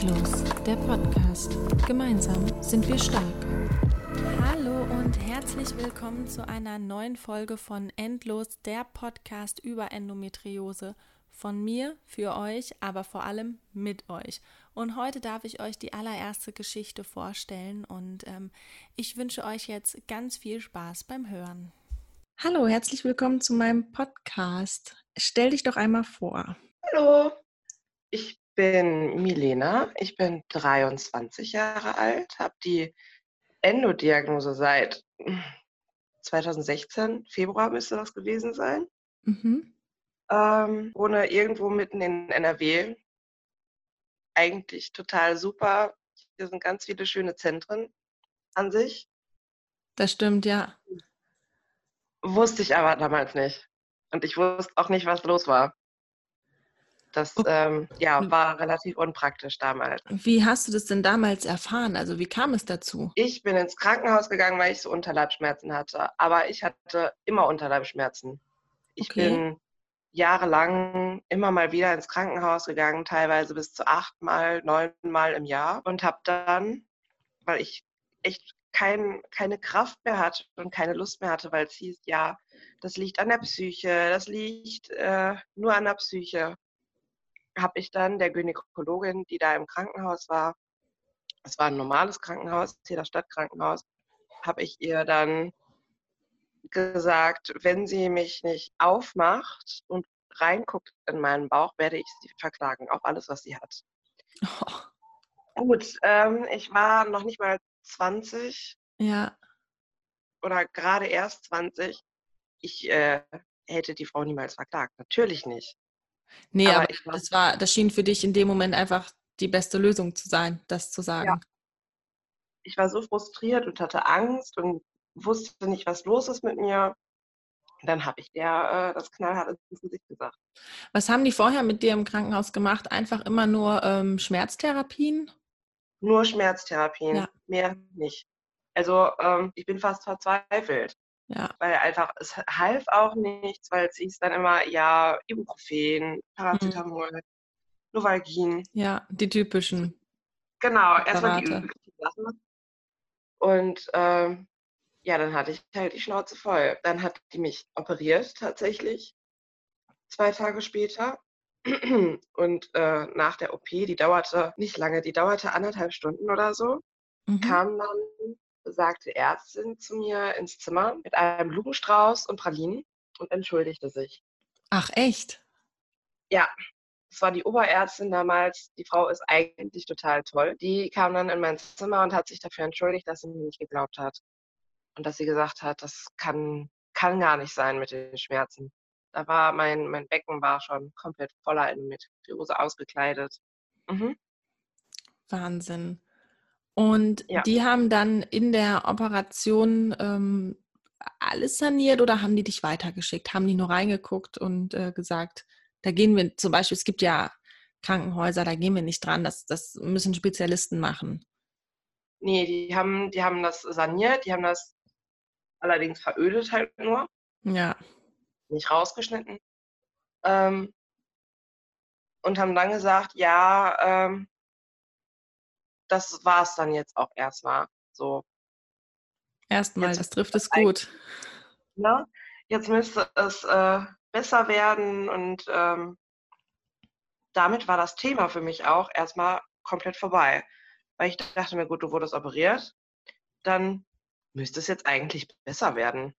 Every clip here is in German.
Endlos, der Podcast. Gemeinsam sind wir stark. Hallo und herzlich willkommen zu einer neuen Folge von Endlos, der Podcast über Endometriose. Von mir, für euch, aber vor allem mit euch. Und heute darf ich euch die allererste Geschichte vorstellen und ähm, ich wünsche euch jetzt ganz viel Spaß beim Hören. Hallo, herzlich willkommen zu meinem Podcast. Stell dich doch einmal vor. Hallo, ich bin Milena, ich bin 23 Jahre alt, habe die Endodiagnose seit 2016, Februar müsste das gewesen sein. Mhm. Ähm, wohne irgendwo mitten in NRW. Eigentlich total super. Hier sind ganz viele schöne Zentren an sich. Das stimmt, ja. Wusste ich aber damals nicht. Und ich wusste auch nicht, was los war. Das ähm, ja, war relativ unpraktisch damals. Wie hast du das denn damals erfahren? Also wie kam es dazu? Ich bin ins Krankenhaus gegangen, weil ich so Unterleibschmerzen hatte. Aber ich hatte immer Unterleibschmerzen. Ich okay. bin jahrelang immer mal wieder ins Krankenhaus gegangen, teilweise bis zu achtmal, neunmal im Jahr. Und habe dann, weil ich echt kein, keine Kraft mehr hatte und keine Lust mehr hatte, weil es hieß, ja, das liegt an der Psyche, das liegt äh, nur an der Psyche habe ich dann der Gynäkologin, die da im Krankenhaus war, es war ein normales Krankenhaus, hier das Stadtkrankenhaus, habe ich ihr dann gesagt, wenn sie mich nicht aufmacht und reinguckt in meinen Bauch, werde ich sie verklagen, auf alles, was sie hat. Oh. Gut, ähm, ich war noch nicht mal 20. Ja. Oder gerade erst 20. Ich äh, hätte die Frau niemals verklagt. Natürlich nicht. Nee, aber, aber das war, das schien für dich in dem Moment einfach die beste Lösung zu sein, das zu sagen. Ja. Ich war so frustriert und hatte Angst und wusste nicht, was los ist mit mir. Dann habe ich der äh, das knallhart ins Gesicht gesagt. Was haben die vorher mit dir im Krankenhaus gemacht? Einfach immer nur ähm, Schmerztherapien? Nur Schmerztherapien, ja. mehr nicht. Also ähm, ich bin fast verzweifelt. Ja. Weil einfach, es half auch nichts, weil es hieß dann immer, ja, Ibuprofen, mhm. Paracetamol, mhm. Novalgin. Ja, die typischen. Genau, erstmal die Sachen. Und ähm, ja, dann hatte ich halt die Schnauze voll. Dann hat die mich operiert tatsächlich, zwei Tage später. Und äh, nach der OP, die dauerte nicht lange, die dauerte anderthalb Stunden oder so, mhm. kam dann besagte Ärztin zu mir ins Zimmer mit einem Blumenstrauß und Pralinen und entschuldigte sich. Ach, echt? Ja, das war die Oberärztin damals. Die Frau ist eigentlich total toll. Die kam dann in mein Zimmer und hat sich dafür entschuldigt, dass sie mir nicht geglaubt hat. Und dass sie gesagt hat, das kann, kann gar nicht sein mit den Schmerzen. Da war mein, mein Becken war schon komplett voller Endometriose ausgekleidet. Mhm. Wahnsinn. Und ja. die haben dann in der Operation ähm, alles saniert oder haben die dich weitergeschickt? Haben die nur reingeguckt und äh, gesagt, da gehen wir zum Beispiel, es gibt ja Krankenhäuser, da gehen wir nicht dran, das, das müssen Spezialisten machen. Nee, die haben, die haben das saniert, die haben das allerdings verödet halt nur. Ja. Nicht rausgeschnitten. Ähm, und haben dann gesagt, ja, ähm, das war es dann jetzt auch erstmal so. Erstmal, das trifft es gut. Ne? Jetzt müsste es äh, besser werden und ähm, damit war das Thema für mich auch erstmal komplett vorbei. Weil ich dachte mir, gut, du wurdest operiert, dann müsste es jetzt eigentlich besser werden.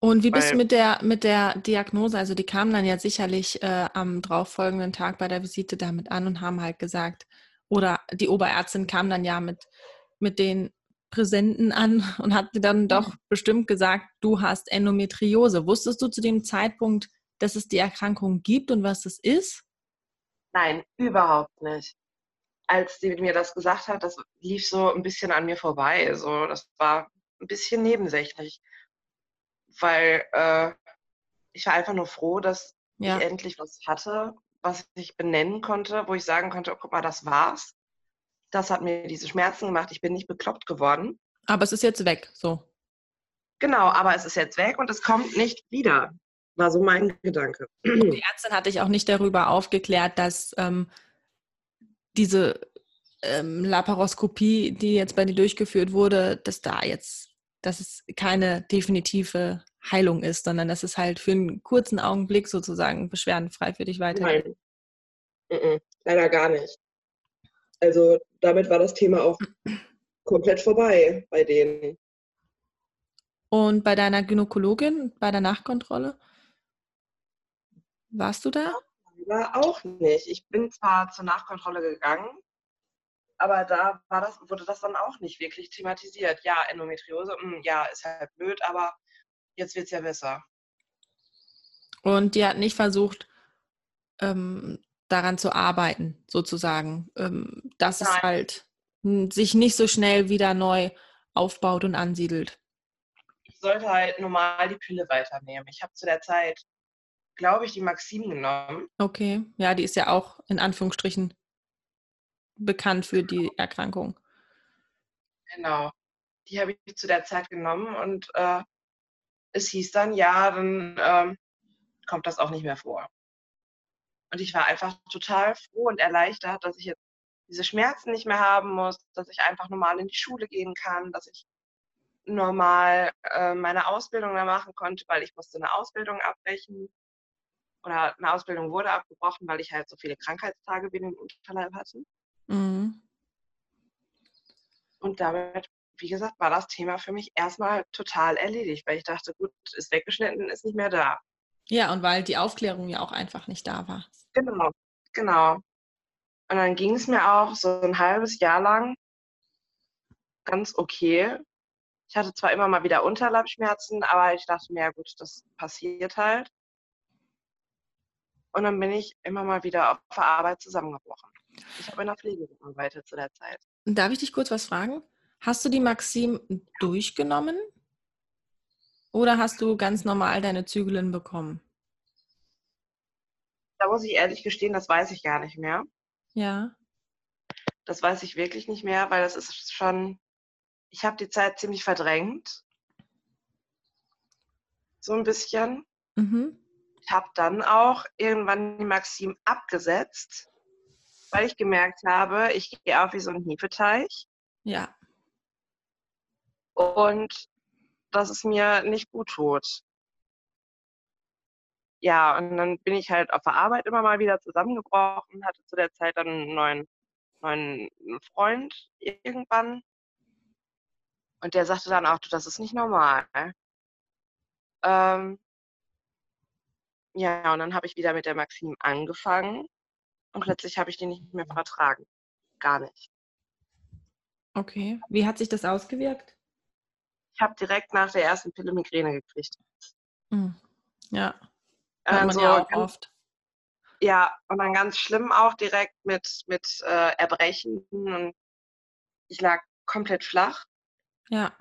Und wie bist du mit der, mit der Diagnose? Also die kamen dann ja sicherlich äh, am darauffolgenden Tag bei der Visite damit an und haben halt gesagt, oder die Oberärztin kam dann ja mit, mit den Präsenten an und hat dann doch bestimmt gesagt, du hast Endometriose. Wusstest du zu dem Zeitpunkt, dass es die Erkrankung gibt und was es ist? Nein, überhaupt nicht. Als sie mir das gesagt hat, das lief so ein bisschen an mir vorbei. Also das war ein bisschen nebensächlich, weil äh, ich war einfach nur froh, dass ja. ich endlich was hatte was ich benennen konnte, wo ich sagen konnte, oh, guck mal, das war's. Das hat mir diese Schmerzen gemacht. Ich bin nicht bekloppt geworden. Aber es ist jetzt weg, so. Genau, aber es ist jetzt weg und es kommt nicht wieder. War so mein Gedanke. Und die Ärztin hat dich auch nicht darüber aufgeklärt, dass, ähm, diese ähm, Laparoskopie, die jetzt bei dir durchgeführt wurde, dass da jetzt, dass es keine definitive Heilung ist, sondern dass es halt für einen kurzen Augenblick sozusagen beschwerdenfrei für dich weitergeht. Nein, leider gar nicht. Also damit war das Thema auch komplett vorbei bei denen. Und bei deiner Gynäkologin, bei der Nachkontrolle? Warst du da? War auch nicht. Ich bin zwar zur Nachkontrolle gegangen, aber da das, wurde das dann auch nicht wirklich thematisiert. Ja, Endometriose, mh, hm, ja, ist halt blöd, aber jetzt wird es ja besser. Und die hat nicht versucht, ähm, daran zu arbeiten, sozusagen, ähm, dass Nein. es halt sich nicht so schnell wieder neu aufbaut und ansiedelt. Ich sollte halt normal die Pille weiternehmen. Ich habe zu der Zeit, glaube ich, die Maxim genommen. Okay, ja, die ist ja auch in Anführungsstrichen bekannt für die Erkrankung. Genau, die habe ich zu der Zeit genommen und äh, es hieß dann, ja, dann ähm, kommt das auch nicht mehr vor. Und ich war einfach total froh und erleichtert, dass ich jetzt diese Schmerzen nicht mehr haben muss, dass ich einfach normal in die Schule gehen kann, dass ich normal äh, meine Ausbildung da machen konnte, weil ich musste eine Ausbildung abbrechen oder eine Ausbildung wurde abgebrochen, weil ich halt so viele Krankheitstage wie den Unterleib hatte. Mhm. Und damit, wie gesagt, war das Thema für mich erstmal total erledigt, weil ich dachte, gut, ist weggeschnitten, ist nicht mehr da. Ja, und weil die Aufklärung ja auch einfach nicht da war. Genau, genau. Und dann ging es mir auch so ein halbes Jahr lang ganz okay. Ich hatte zwar immer mal wieder Unterleibschmerzen, aber ich dachte mir, ja gut, das passiert halt. Und dann bin ich immer mal wieder auf der Arbeit zusammengebrochen. Ich habe in der Pflege gearbeitet zu der Zeit. Darf ich dich kurz was fragen? Hast du die Maxim durchgenommen oder hast du ganz normal deine Zügelin bekommen? Da muss ich ehrlich gestehen, das weiß ich gar nicht mehr. Ja. Das weiß ich wirklich nicht mehr, weil das ist schon, ich habe die Zeit ziemlich verdrängt. So ein bisschen. Mhm. Ich habe dann auch irgendwann die Maxim abgesetzt, weil ich gemerkt habe, ich gehe auf wie so ein Hefeteich. Ja. Und dass es mir nicht gut tut ja, und dann bin ich halt auf der Arbeit immer mal wieder zusammengebrochen, hatte zu der Zeit dann einen neuen, neuen Freund irgendwann. Und der sagte dann auch, du, das ist nicht normal. Ähm, ja, und dann habe ich wieder mit der Maxim angefangen und plötzlich habe ich die nicht mehr vertragen. Gar nicht. Okay. Wie hat sich das ausgewirkt? Ich habe direkt nach der ersten Pille Migräne gekriegt. Hm. Ja. Hört man ja auch ganz, oft. Ja, und dann ganz schlimm auch direkt mit, mit äh, Erbrechen. Und ich lag komplett flach. Ja.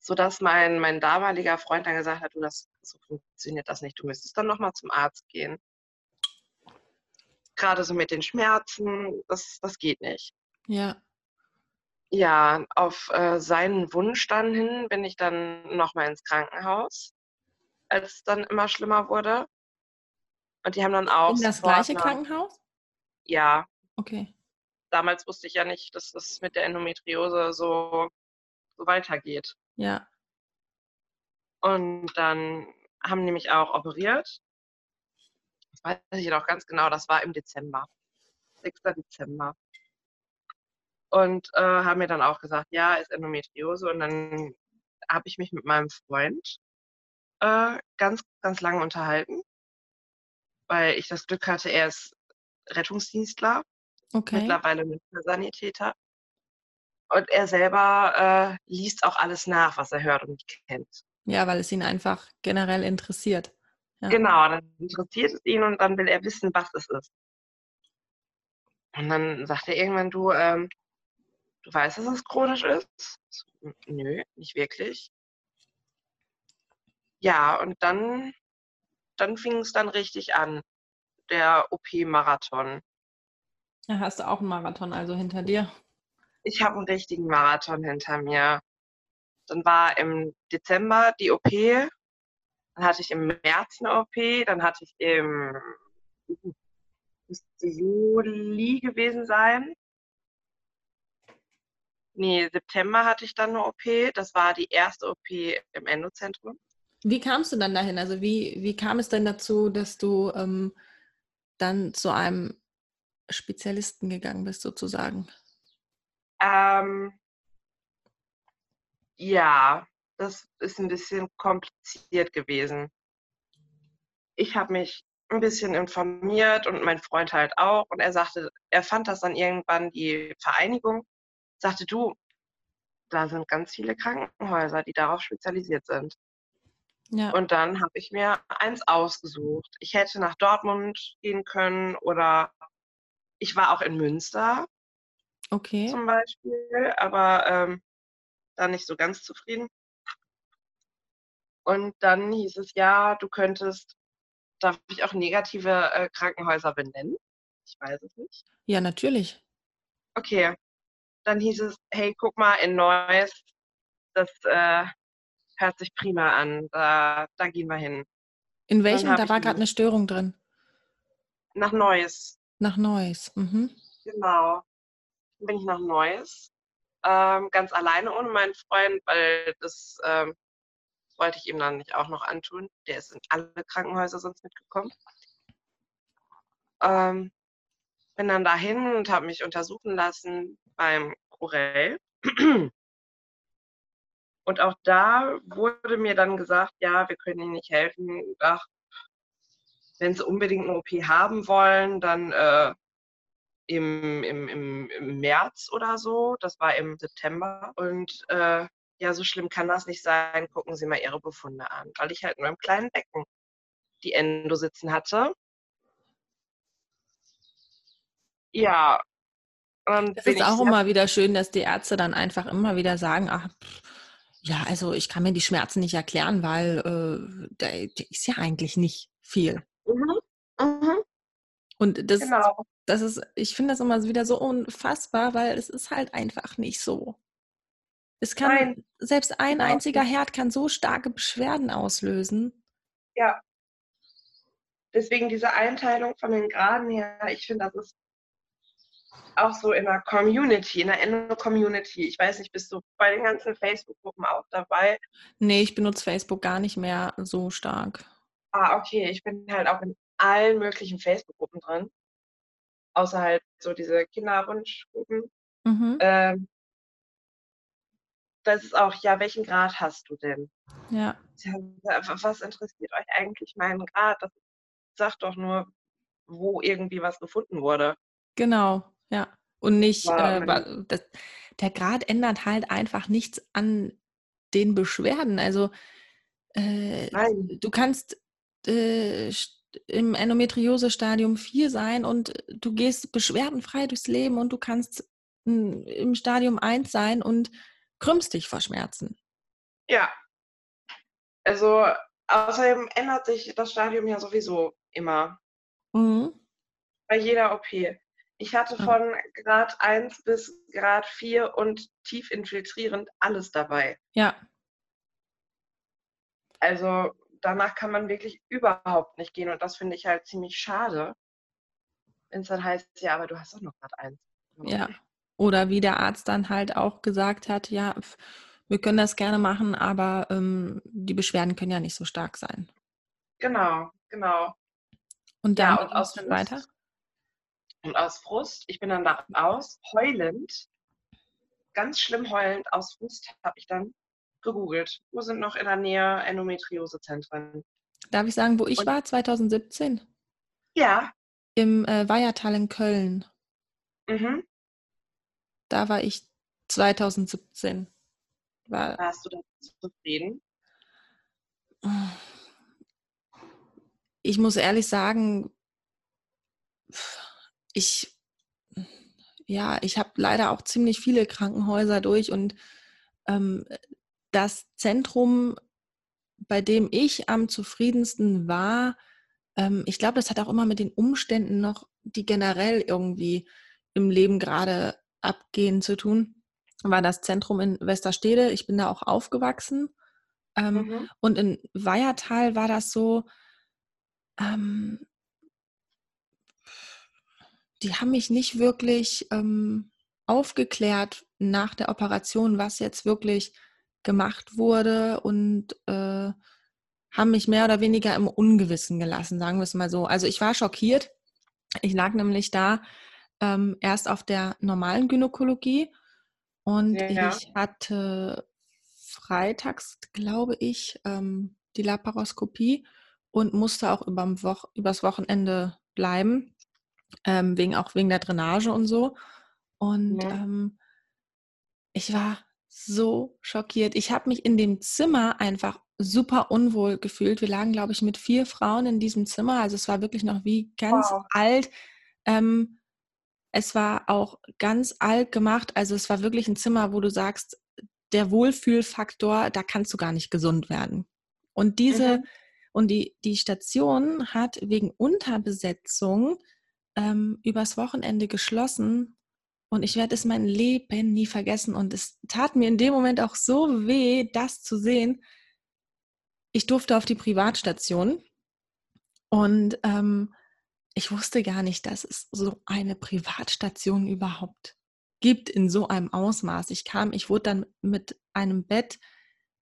Sodass mein, mein damaliger Freund dann gesagt hat, du, das, so funktioniert das nicht. Du müsstest dann nochmal zum Arzt gehen. Gerade so mit den Schmerzen, das, das geht nicht. Ja. Ja, auf äh, seinen Wunsch dann hin bin ich dann nochmal ins Krankenhaus als es dann immer schlimmer wurde. Und die haben dann auch. In das gleiche Krankenhaus? Ja. Okay. Damals wusste ich ja nicht, dass das mit der Endometriose so, so weitergeht. Ja. Und dann haben die mich auch operiert. Das weiß ich noch ganz genau, das war im Dezember. 6. Dezember. Und äh, haben mir dann auch gesagt, ja, ist Endometriose. Und dann habe ich mich mit meinem Freund äh, ganz, ganz lange unterhalten, weil ich das Glück hatte, er ist Rettungsdienstler, okay. mittlerweile Sanitäter. Und er selber äh, liest auch alles nach, was er hört und kennt. Ja, weil es ihn einfach generell interessiert. Ja. Genau, dann interessiert es ihn und dann will er wissen, was es ist. Und dann sagt er irgendwann, du, ähm, du weißt, dass es chronisch ist? Nö, nicht wirklich. Ja, und dann, dann fing es dann richtig an, der OP-Marathon. Ja, hast du auch einen Marathon also hinter dir? Ich habe einen richtigen Marathon hinter mir. Dann war im Dezember die OP, dann hatte ich im März eine OP, dann hatte ich im Juli gewesen sein. Nee, September hatte ich dann eine OP. Das war die erste OP im Endozentrum. Wie kamst du dann dahin? Also wie, wie kam es denn dazu, dass du ähm, dann zu einem Spezialisten gegangen bist, sozusagen? Ähm, ja, das ist ein bisschen kompliziert gewesen. Ich habe mich ein bisschen informiert und mein Freund halt auch. Und er sagte, er fand das dann irgendwann die Vereinigung sagte, du, da sind ganz viele Krankenhäuser, die darauf spezialisiert sind. Ja. Und dann habe ich mir eins ausgesucht. Ich hätte nach Dortmund gehen können oder ich war auch in Münster. Okay. Zum Beispiel, aber ähm, da nicht so ganz zufrieden. Und dann hieß es, ja, du könntest, darf ich auch negative äh, Krankenhäuser benennen? Ich weiß es nicht. Ja, natürlich. Okay, dann hieß es, hey, guck mal, in Neuss, das äh, hört sich prima an, da, da gehen wir hin. In welchem? Da war gerade eine Störung drin. Nach Neuss. Nach Neuss, mhm. Genau. Dann bin ich nach Neuss, ähm, ganz alleine ohne meinen Freund, weil das ähm, wollte ich ihm dann nicht auch noch antun. Der ist in alle Krankenhäuser sonst mitgekommen. Ähm, bin dann dahin und habe mich untersuchen lassen beim Corell. Und auch da wurde mir dann gesagt, ja, wir können Ihnen nicht helfen. Ach, wenn Sie unbedingt eine OP haben wollen, dann äh, im, im, im, im, März oder so. Das war im September. Und äh, ja, so schlimm kann das nicht sein. Gucken Sie mal Ihre Befunde an. Weil ich halt nur im kleinen Becken die Endo sitzen hatte. Ja. Es ist auch immer wieder schön, dass die Ärzte dann einfach immer wieder sagen, ach, ja, also ich kann mir die Schmerzen nicht erklären, weil äh, da, da ist ja eigentlich nicht viel. Mhm. Mhm. Und das, genau. das ist, ich finde das immer wieder so unfassbar, weil es ist halt einfach nicht so. Es kann, Nein. selbst ein genau. einziger Herd kann so starke Beschwerden auslösen. Ja. Deswegen diese Einteilung von den Graden her, ich finde, das ist auch so in der Community, in der Endo-Community. Ich weiß nicht, bist du bei den ganzen Facebook-Gruppen auch dabei? Nee, ich benutze Facebook gar nicht mehr so stark. Ah, okay. Ich bin halt auch in allen möglichen Facebook-Gruppen drin. Außer halt so diese Kinderwunschgruppen. Mhm. Ähm, das ist auch, ja, welchen Grad hast du denn? Ja. Was interessiert euch eigentlich meinen Grad? Das sagt doch nur, wo irgendwie was gefunden wurde. Genau, ja. Und nicht, äh, das, der Grad ändert halt einfach nichts an den Beschwerden. Also äh, du kannst äh, im Endometriose-Stadium 4 sein und du gehst beschwerdenfrei durchs Leben und du kannst im Stadium 1 sein und krümmst dich vor Schmerzen. Ja. Also außerdem ändert sich das Stadium ja sowieso immer. Mhm. Bei jeder OP. Ich hatte von Grad 1 bis Grad 4 und tief infiltrierend alles dabei. Ja. Also danach kann man wirklich überhaupt nicht gehen und das finde ich halt ziemlich schade. Wenn es dann heißt, ja, aber du hast doch noch Grad 1. Ja. Oder wie der Arzt dann halt auch gesagt hat, ja, wir können das gerne machen, aber ähm, die Beschwerden können ja nicht so stark sein. Genau, genau. Und dann, ja, und aus weiter? Und aus Frust, ich bin dann da raus, heulend, ganz schlimm heulend, aus Frust habe ich dann gegoogelt. Wo sind noch in der Nähe Endometriosezentren? Darf ich sagen, wo ich Und, war? 2017? Ja. Im äh, Weihertal in Köln. Mhm. Da war ich 2017. War, Warst du da zufrieden? Ich muss ehrlich sagen, ich, ja, ich habe leider auch ziemlich viele Krankenhäuser durch und ähm, das Zentrum, bei dem ich am zufriedensten war, ähm, ich glaube, das hat auch immer mit den Umständen noch, die generell irgendwie im Leben gerade abgehen zu tun, war das Zentrum in Westerstede. Ich bin da auch aufgewachsen. Ähm, mhm. Und in Weihertal war das so, ähm, die haben mich nicht wirklich ähm, aufgeklärt nach der Operation, was jetzt wirklich gemacht wurde und äh, haben mich mehr oder weniger im Ungewissen gelassen, sagen wir es mal so. Also ich war schockiert. Ich lag nämlich da ähm, erst auf der normalen Gynäkologie und ja. ich hatte freitags, glaube ich, ähm, die Laparoskopie und musste auch überm Wo übers Wochenende bleiben, ähm, wegen, auch wegen der Drainage und so. Und ja. ähm, ich war so schockiert. Ich habe mich in dem Zimmer einfach super unwohl gefühlt. Wir lagen, glaube ich, mit vier Frauen in diesem Zimmer. Also es war wirklich noch wie ganz wow. alt. Ähm, es war auch ganz alt gemacht. Also es war wirklich ein Zimmer, wo du sagst, der Wohlfühlfaktor, da kannst du gar nicht gesund werden. Und diese, mhm. und die, die Station hat wegen Unterbesetzung ähm, übers Wochenende geschlossen. Und ich werde es mein Leben nie vergessen. Und es tat mir in dem Moment auch so weh, das zu sehen. Ich durfte auf die Privatstation und ähm, ich wusste gar nicht, dass es so eine Privatstation überhaupt gibt in so einem Ausmaß. Ich kam, ich wurde dann mit einem Bett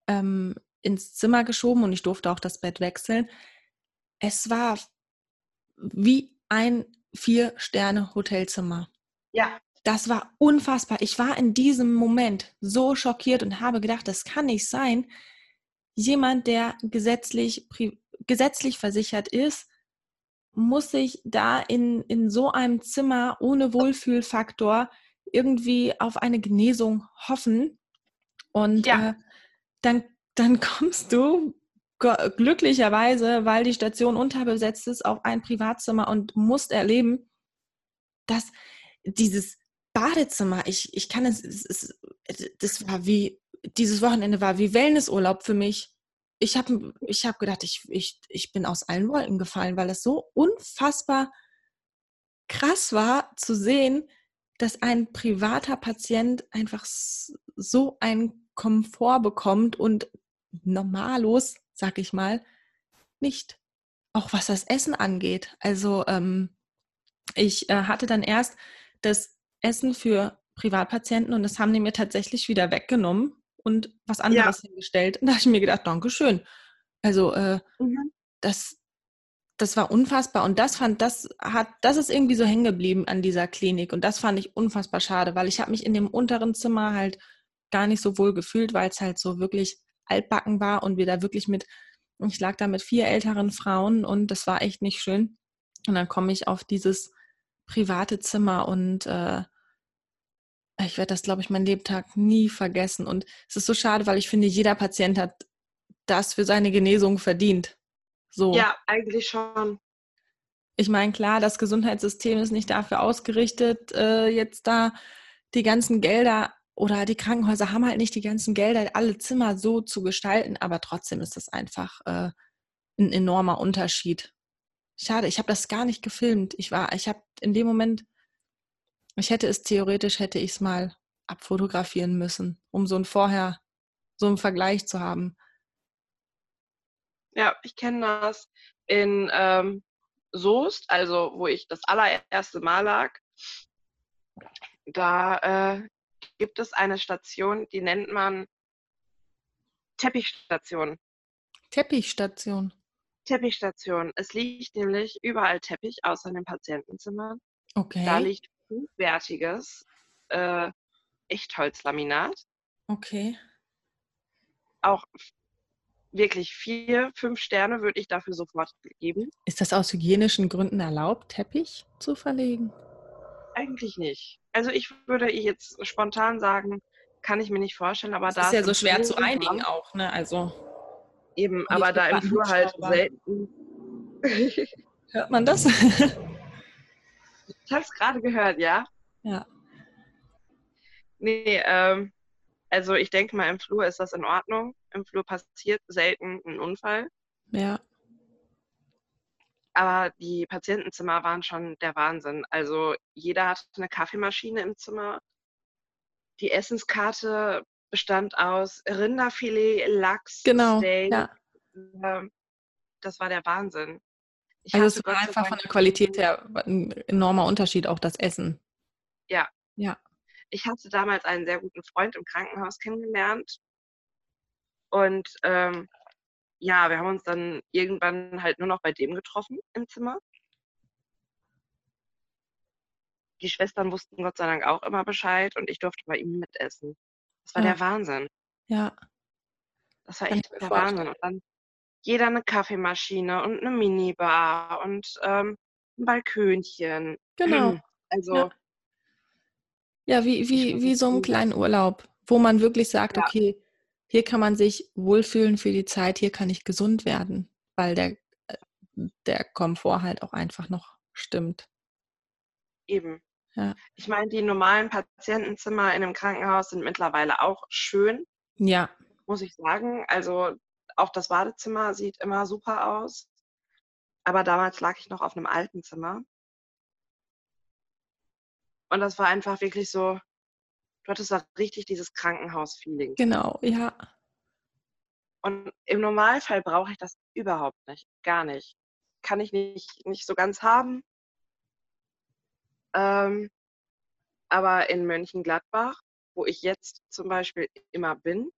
ähm, ins Zimmer geschoben und ich durfte auch das Bett wechseln. Es war wie ein Vier-Sterne-Hotelzimmer. Ja. Das war unfassbar. Ich war in diesem Moment so schockiert und habe gedacht, das kann nicht sein. Jemand, der gesetzlich, gesetzlich versichert ist, muss sich da in, in so einem Zimmer ohne Wohlfühlfaktor irgendwie auf eine Genesung hoffen. Und ja. äh, dann, dann kommst du glücklicherweise, weil die Station unterbesetzt ist, auf ein Privatzimmer und musst erleben, dass dieses Badezimmer, ich, ich kann es, es, das war wie, dieses Wochenende war wie Wellnessurlaub für mich. Ich habe ich hab gedacht, ich, ich, ich bin aus allen Wolken gefallen, weil es so unfassbar krass war zu sehen, dass ein privater Patient einfach so einen Komfort bekommt und normalos, sag ich mal, nicht. Auch was das Essen angeht. Also ähm, ich äh, hatte dann erst das Essen für Privatpatienten und das haben die mir tatsächlich wieder weggenommen und was anderes ja. hingestellt. Und da habe ich mir gedacht, Dankeschön. Also äh, mhm. das, das war unfassbar und das fand, das hat, das ist irgendwie so hängen geblieben an dieser Klinik und das fand ich unfassbar schade, weil ich habe mich in dem unteren Zimmer halt gar nicht so wohl gefühlt, weil es halt so wirklich altbacken war und wir da wirklich mit, ich lag da mit vier älteren Frauen und das war echt nicht schön. Und dann komme ich auf dieses private Zimmer und äh, ich werde das, glaube ich, mein Lebtag nie vergessen. Und es ist so schade, weil ich finde, jeder Patient hat das für seine Genesung verdient. So. Ja, eigentlich schon. Ich meine, klar, das Gesundheitssystem ist nicht dafür ausgerichtet, äh, jetzt da die ganzen Gelder oder die Krankenhäuser haben halt nicht die ganzen Gelder, alle Zimmer so zu gestalten, aber trotzdem ist das einfach äh, ein enormer Unterschied. Schade, ich habe das gar nicht gefilmt. Ich war, ich habe in dem Moment, ich hätte es theoretisch, hätte ich es mal abfotografieren müssen, um so ein Vorher, so einen Vergleich zu haben. Ja, ich kenne das in ähm, Soest, also wo ich das allererste Mal lag. Da äh, gibt es eine Station, die nennt man Teppichstation. Teppichstation. Teppichstation. Es liegt nämlich überall Teppich, außer in den Patientenzimmern. Okay. Da liegt hochwertiges äh, Echtholzlaminat. Okay. Auch wirklich vier, fünf Sterne würde ich dafür sofort geben. Ist das aus hygienischen Gründen erlaubt, Teppich zu verlegen? Eigentlich nicht. Also ich würde jetzt spontan sagen, kann ich mir nicht vorstellen, aber das da ist ja so schwer zu einigen auch, ne? Also eben, aber da im Flur halt selten. Hört man das? ich habe es gerade gehört, ja. Ja. Nee, ähm, also ich denke mal, im Flur ist das in Ordnung. Im Flur passiert selten ein Unfall. Ja. Aber die Patientenzimmer waren schon der Wahnsinn. Also jeder hatte eine Kaffeemaschine im Zimmer. Die Essenskarte bestand aus Rinderfilet, Lachs, genau, Steak. Ja. Ähm, das war der Wahnsinn. Ich also es war einfach von der Qualität her ein enormer Unterschied, auch das Essen. Ja. Ja. Ich hatte damals einen sehr guten Freund im Krankenhaus kennengelernt. Und ähm, ja, wir haben uns dann irgendwann halt nur noch bei dem getroffen im Zimmer. Die Schwestern wussten Gott sei Dank auch immer Bescheid und ich durfte bei ihm mitessen. Das war ja. der Wahnsinn. Ja. Das war echt der Wahnsinn. Und dann jeder eine Kaffeemaschine und eine Minibar und ähm, ein Balkönchen. Genau. Also. Ja, ja wie, wie, wie so ein kleinen Urlaub, wo man wirklich sagt, ja. okay, hier kann man sich wohlfühlen für die Zeit, hier kann ich gesund werden, weil der, äh, der Komfort halt auch einfach noch stimmt. Eben. Ja. Ich meine, die normalen Patientenzimmer in einem Krankenhaus sind mittlerweile auch schön. Ja. Muss ich sagen. Also auch das Badezimmer sieht immer super aus. Aber damals lag ich noch auf einem alten Zimmer. Und das war einfach wirklich so, du hattest da richtig dieses Krankenhaus-Feeling. Genau, ja. Und im Normalfall brauche ich das überhaupt nicht. Gar nicht. Kann ich nicht, nicht so ganz haben. Ähm, aber in Mönchengladbach, wo ich jetzt zum Beispiel immer bin.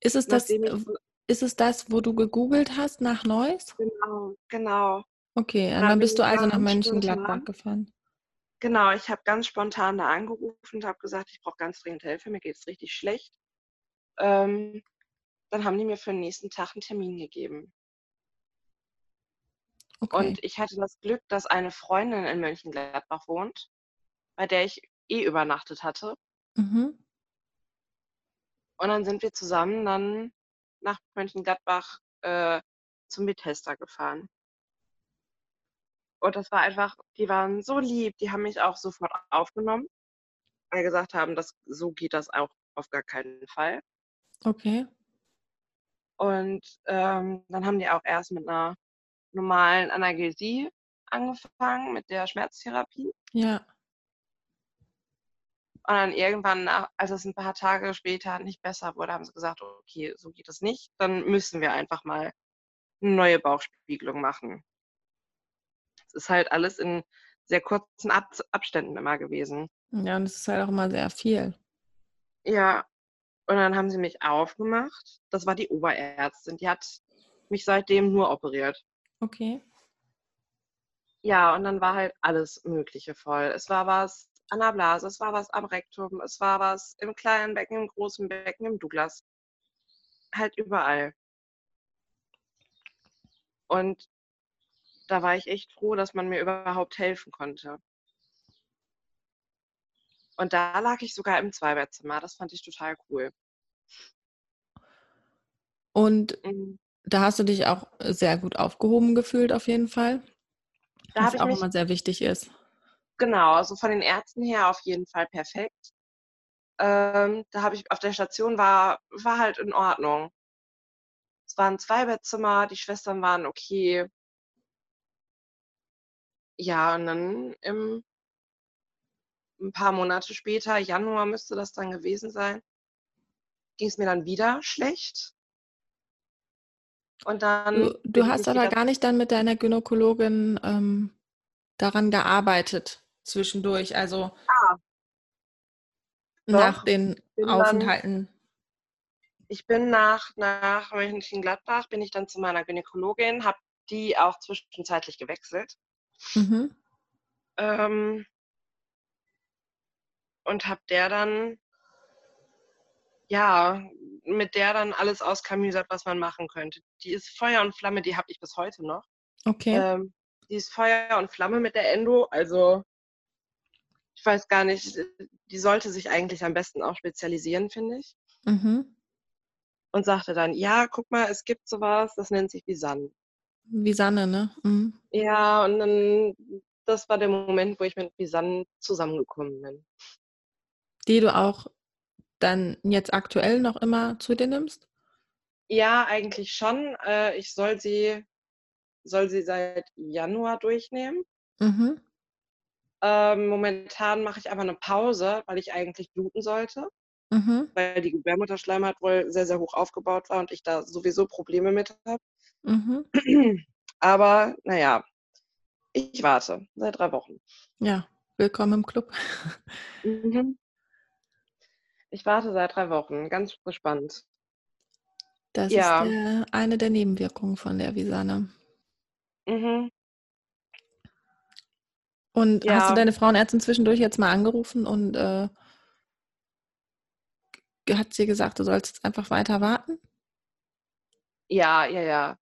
Ist es das, ist es das, wo du gegoogelt hast nach Neuss? Genau, genau. Okay, dann, dann bist du also nach Mönchengladbach gefahren. Genau, ich habe ganz spontan da angerufen und habe gesagt, ich brauche ganz dringend Hilfe, mir geht es richtig schlecht. Ähm, dann haben die mir für den nächsten Tag einen Termin gegeben. Okay. Und ich hatte das Glück, dass eine Freundin in Mönchengladbach wohnt, bei der ich eh übernachtet hatte. Mhm. Und dann sind wir zusammen dann nach Mönchengladbach äh, zum Bethesda gefahren. Und das war einfach, die waren so lieb, die haben mich auch sofort aufgenommen, weil gesagt haben, dass so geht das auch auf gar keinen Fall. Okay. Und ähm, dann haben die auch erst mit einer normalen Analgesie angefangen, mit der Schmerztherapie. Ja. Und dann irgendwann, als es ein paar Tage später nicht besser wurde, haben sie gesagt, okay, so geht es nicht. Dann müssen wir einfach mal eine neue Bauchspiegelung machen. Es ist halt alles in sehr kurzen Ab Abständen immer gewesen. Ja, und es ist halt auch immer sehr viel. Ja, und dann haben sie mich aufgemacht. Das war die Oberärztin. Die hat mich seitdem nur operiert. Okay. Ja, und dann war halt alles Mögliche voll. Es war was an der Blase, es war was am Rektum, es war was im kleinen Becken, im großen Becken, im Douglas. Halt überall. Und da war ich echt froh, dass man mir überhaupt helfen konnte. Und da lag ich sogar im Zweibettzimmer. Das fand ich total cool. Und mhm. da hast du dich auch sehr gut aufgehoben gefühlt, auf jeden Fall. Da was auch immer sehr wichtig ist. Genau, also von den Ärzten her auf jeden Fall perfekt. Ähm, da habe ich auf der Station war, war halt in Ordnung. Es waren ein Zweibettzimmer, die Schwestern waren okay. Ja, und dann im, ein paar Monate später, Januar müsste das dann gewesen sein, ging es mir dann wieder schlecht. Und dann. Du, du hast aber gar nicht dann mit deiner Gynäkologin ähm, daran gearbeitet zwischendurch, also ah, nach den Aufenthalten. Dann, ich bin nach, nach Mönchengladbach, bin ich dann zu meiner Gynäkologin, habe die auch zwischenzeitlich gewechselt. Mhm. Ähm, und habe der dann, ja, mit der dann alles auskamüsert, was man machen könnte. Die ist Feuer und Flamme, die habe ich bis heute noch. Okay. Ähm, die ist Feuer und Flamme mit der Endo, also ich weiß gar nicht, die sollte sich eigentlich am besten auch spezialisieren, finde ich. Mhm. Und sagte dann, ja, guck mal, es gibt sowas, das nennt sich Visanne. Visanne, ne? Mhm. Ja, und dann, das war der Moment, wo ich mit Visanne zusammengekommen bin. Die du auch dann jetzt aktuell noch immer zu dir nimmst? Ja, eigentlich schon. Äh, ich soll sie, soll sie seit Januar durchnehmen. Mhm. Ähm, momentan mache ich aber eine Pause, weil ich eigentlich bluten sollte. Mhm. Weil die Gebärmutterschleimhaut wohl sehr, sehr hoch aufgebaut war und ich da sowieso Probleme mit habe. Mhm. Aber naja, ich warte seit drei Wochen. Ja, willkommen im Club. Mhm. Ich warte seit drei Wochen, ganz gespannt. Das ja. ist der, eine der Nebenwirkungen von der Visanne. Mhm. Und ja. hast du deine Frauenärztin zwischendurch jetzt mal angerufen und äh, hat sie gesagt, du sollst jetzt einfach weiter warten? Ja, ja, ja.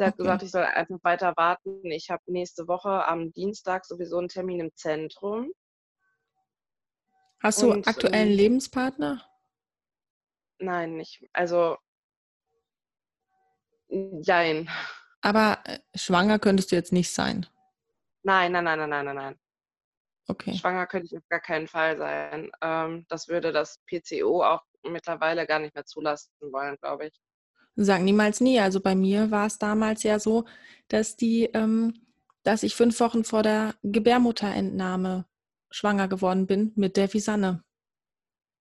Sie hat okay. gesagt, ich soll einfach weiter warten. Ich habe nächste Woche am Dienstag sowieso einen Termin im Zentrum. Hast du und, aktuellen ähm, Lebenspartner? Nein, nicht. Also, nein. Aber äh, schwanger könntest du jetzt nicht sein? Nein, nein, nein, nein, nein, nein, nein. Okay. Schwanger könnte ich auf gar keinen Fall sein. Ähm, das würde das PCO auch mittlerweile gar nicht mehr zulassen wollen, glaube ich. Sag niemals nie. Also bei mir war es damals ja so, dass die, ähm, dass ich fünf Wochen vor der Gebärmutterentnahme schwanger geworden bin mit der Visanne.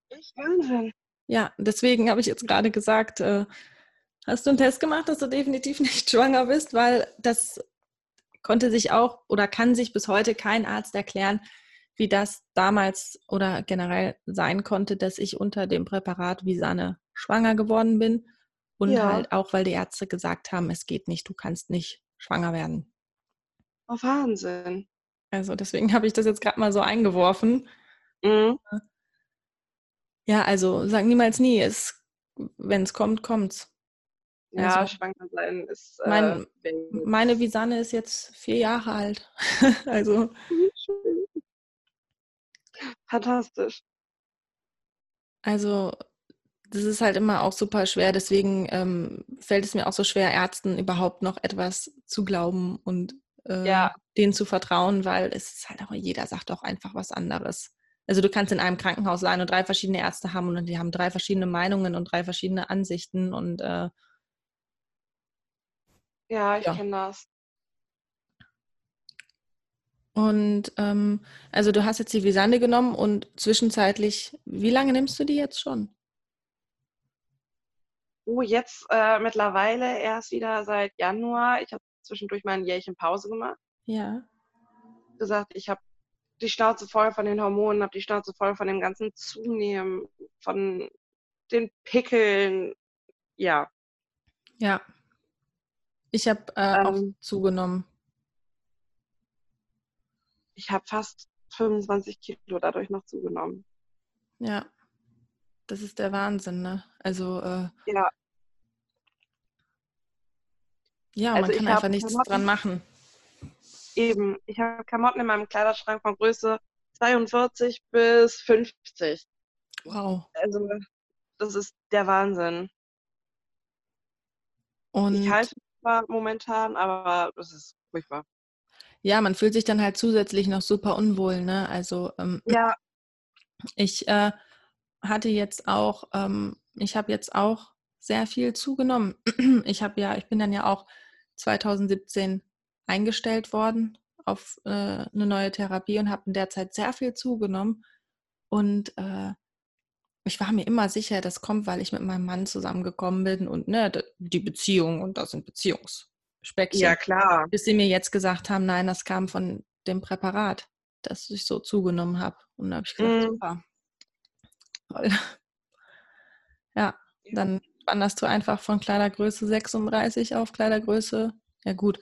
Echt Wahnsinn. Ja, deswegen habe ich jetzt gerade gesagt, äh, hast du einen Test gemacht, dass du definitiv nicht schwanger bist, weil das konnte sich auch oder kann sich bis heute kein Arzt erklären, wie das damals oder generell sein konnte, dass ich unter dem Präparat Visanne schwanger geworden bin. Und ja. halt auch, weil die Ärzte gesagt haben, es geht nicht, du kannst nicht schwanger werden. Oh, Wahnsinn. Also deswegen habe ich das jetzt gerade mal so eingeworfen. Mhm. Ja, also sag niemals nie. Wenn es kommt, kommt's. Ja, also, schwanger sein ist. Äh, mein, meine Visanne ist jetzt vier Jahre alt. also. Fantastisch. Also das ist halt immer auch super schwer. Deswegen ähm, fällt es mir auch so schwer, Ärzten überhaupt noch etwas zu glauben und äh, ja. denen zu vertrauen, weil es ist halt auch, jeder sagt auch einfach was anderes. Also du kannst in einem Krankenhaus sein und drei verschiedene Ärzte haben und die haben drei verschiedene Meinungen und drei verschiedene Ansichten und äh, ja, ich ja. kenne das. Und ähm, also du hast jetzt die Visande genommen und zwischenzeitlich, wie lange nimmst du die jetzt schon? Oh, jetzt äh, mittlerweile erst wieder seit Januar. Ich habe zwischendurch mal ein Jährchen Pause gemacht. Ja. Gesagt, ich habe die Schnauze voll von den Hormonen, habe die Schnauze voll von dem ganzen Zunehmen, von den Pickeln. Ja. Ja. Ich habe äh, ähm, auch zugenommen. Ich habe fast 25 Kilo dadurch noch zugenommen. Ja. Das ist der Wahnsinn, ne? Also, äh, ja. Ja, also man kann einfach nichts Klamotten, dran machen. Eben, ich habe Klamotten in meinem Kleiderschrank von Größe 42 bis 50. Wow. Also, das ist der Wahnsinn. Und ich halte zwar momentan, aber das ist furchtbar. Ja, man fühlt sich dann halt zusätzlich noch super unwohl, ne? Also ähm, ja. ich äh, hatte jetzt auch, ähm, ich habe jetzt auch sehr viel zugenommen. Ich habe ja, ich bin dann ja auch 2017 eingestellt worden auf äh, eine neue Therapie und habe in der Zeit sehr viel zugenommen. Und äh, ich war mir immer sicher, das kommt, weil ich mit meinem Mann zusammengekommen bin und ne, die Beziehung und das sind Beziehungsspeckchen. Ja, klar. Bis sie mir jetzt gesagt haben, nein, das kam von dem Präparat, das ich so zugenommen habe. Und da habe ich gesagt, mm. super. Toll. Ja, dann wanderst du einfach von Kleidergröße 36 auf Kleidergröße, ja gut,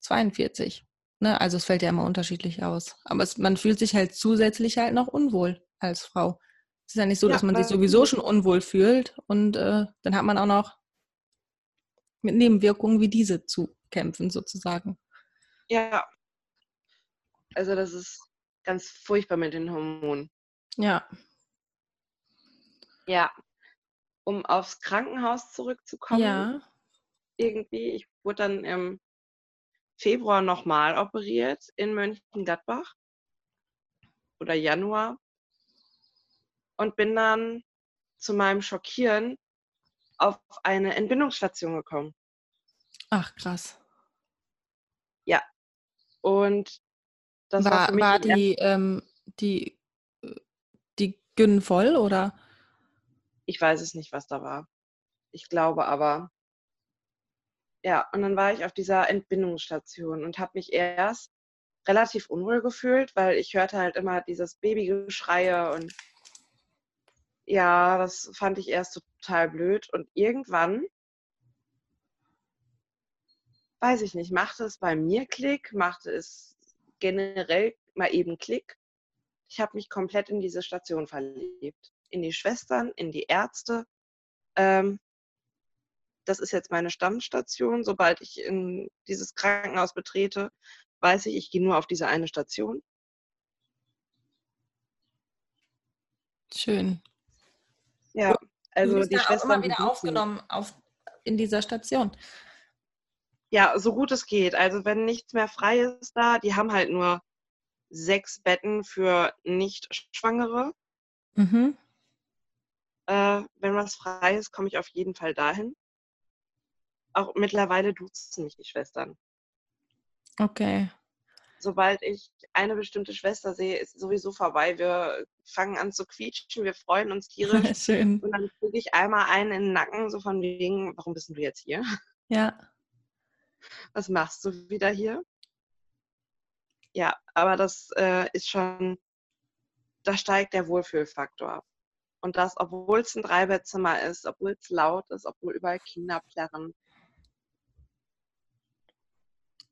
42. Ne? Also es fällt ja immer unterschiedlich aus. Aber es, man fühlt sich halt zusätzlich halt noch unwohl als Frau. Es ist ja nicht so, ja, dass man sich sowieso schon unwohl fühlt und äh, dann hat man auch noch mit Nebenwirkungen wie diese zu kämpfen sozusagen. Ja. Also das ist ganz furchtbar mit den Hormonen. Ja. Ja um aufs Krankenhaus zurückzukommen. Ja. Irgendwie. Ich wurde dann im Februar nochmal operiert in Mönchengladbach oder Januar und bin dann zu meinem Schockieren auf eine Entbindungsstation gekommen. Ach, krass. Ja. Und das war, war, für mich war die, ähm, die, die Gyn voll oder? Ich weiß es nicht, was da war. Ich glaube aber, Ja, und dann war ich auf dieser Entbindungsstation und habe mich erst relativ unwohl gefühlt, weil ich hörte halt immer dieses Babygeschreie und ja, das fand ich erst total blöd. Und irgendwann, weiß ich nicht, machte es bei mir Klick, machte es generell mal eben Klick. Ich habe mich komplett in diese Station verliebt. In die Schwestern, in die Ärzte. Ähm, das ist jetzt meine Stammstation. Sobald ich in dieses Krankenhaus betrete, weiß ich, ich gehe nur auf diese eine Station. Schön. Ja, also die Schwestern. Auch immer wieder aufgenommen auf, in dieser Station. Ja, so gut es geht. Also wenn nichts mehr frei ist da, die haben halt nur sechs Betten für Nicht-Schwangere. Mhm. Äh, wenn was frei ist, komme ich auf jeden Fall dahin. Auch mittlerweile duzen mich die Schwestern. Okay. Sobald ich eine bestimmte Schwester sehe, ist sowieso vorbei. Wir fangen an zu quietschen, wir freuen uns tierisch. Schön. Und dann kriege ich einmal einen in den Nacken, so von wegen, warum bist du jetzt hier? Ja. Was machst du wieder hier? Ja, aber das äh, ist schon, da steigt der Wohlfühlfaktor. Und das, obwohl es ein Dreibettzimmer ist, obwohl es laut ist, obwohl überall Kinder plärren,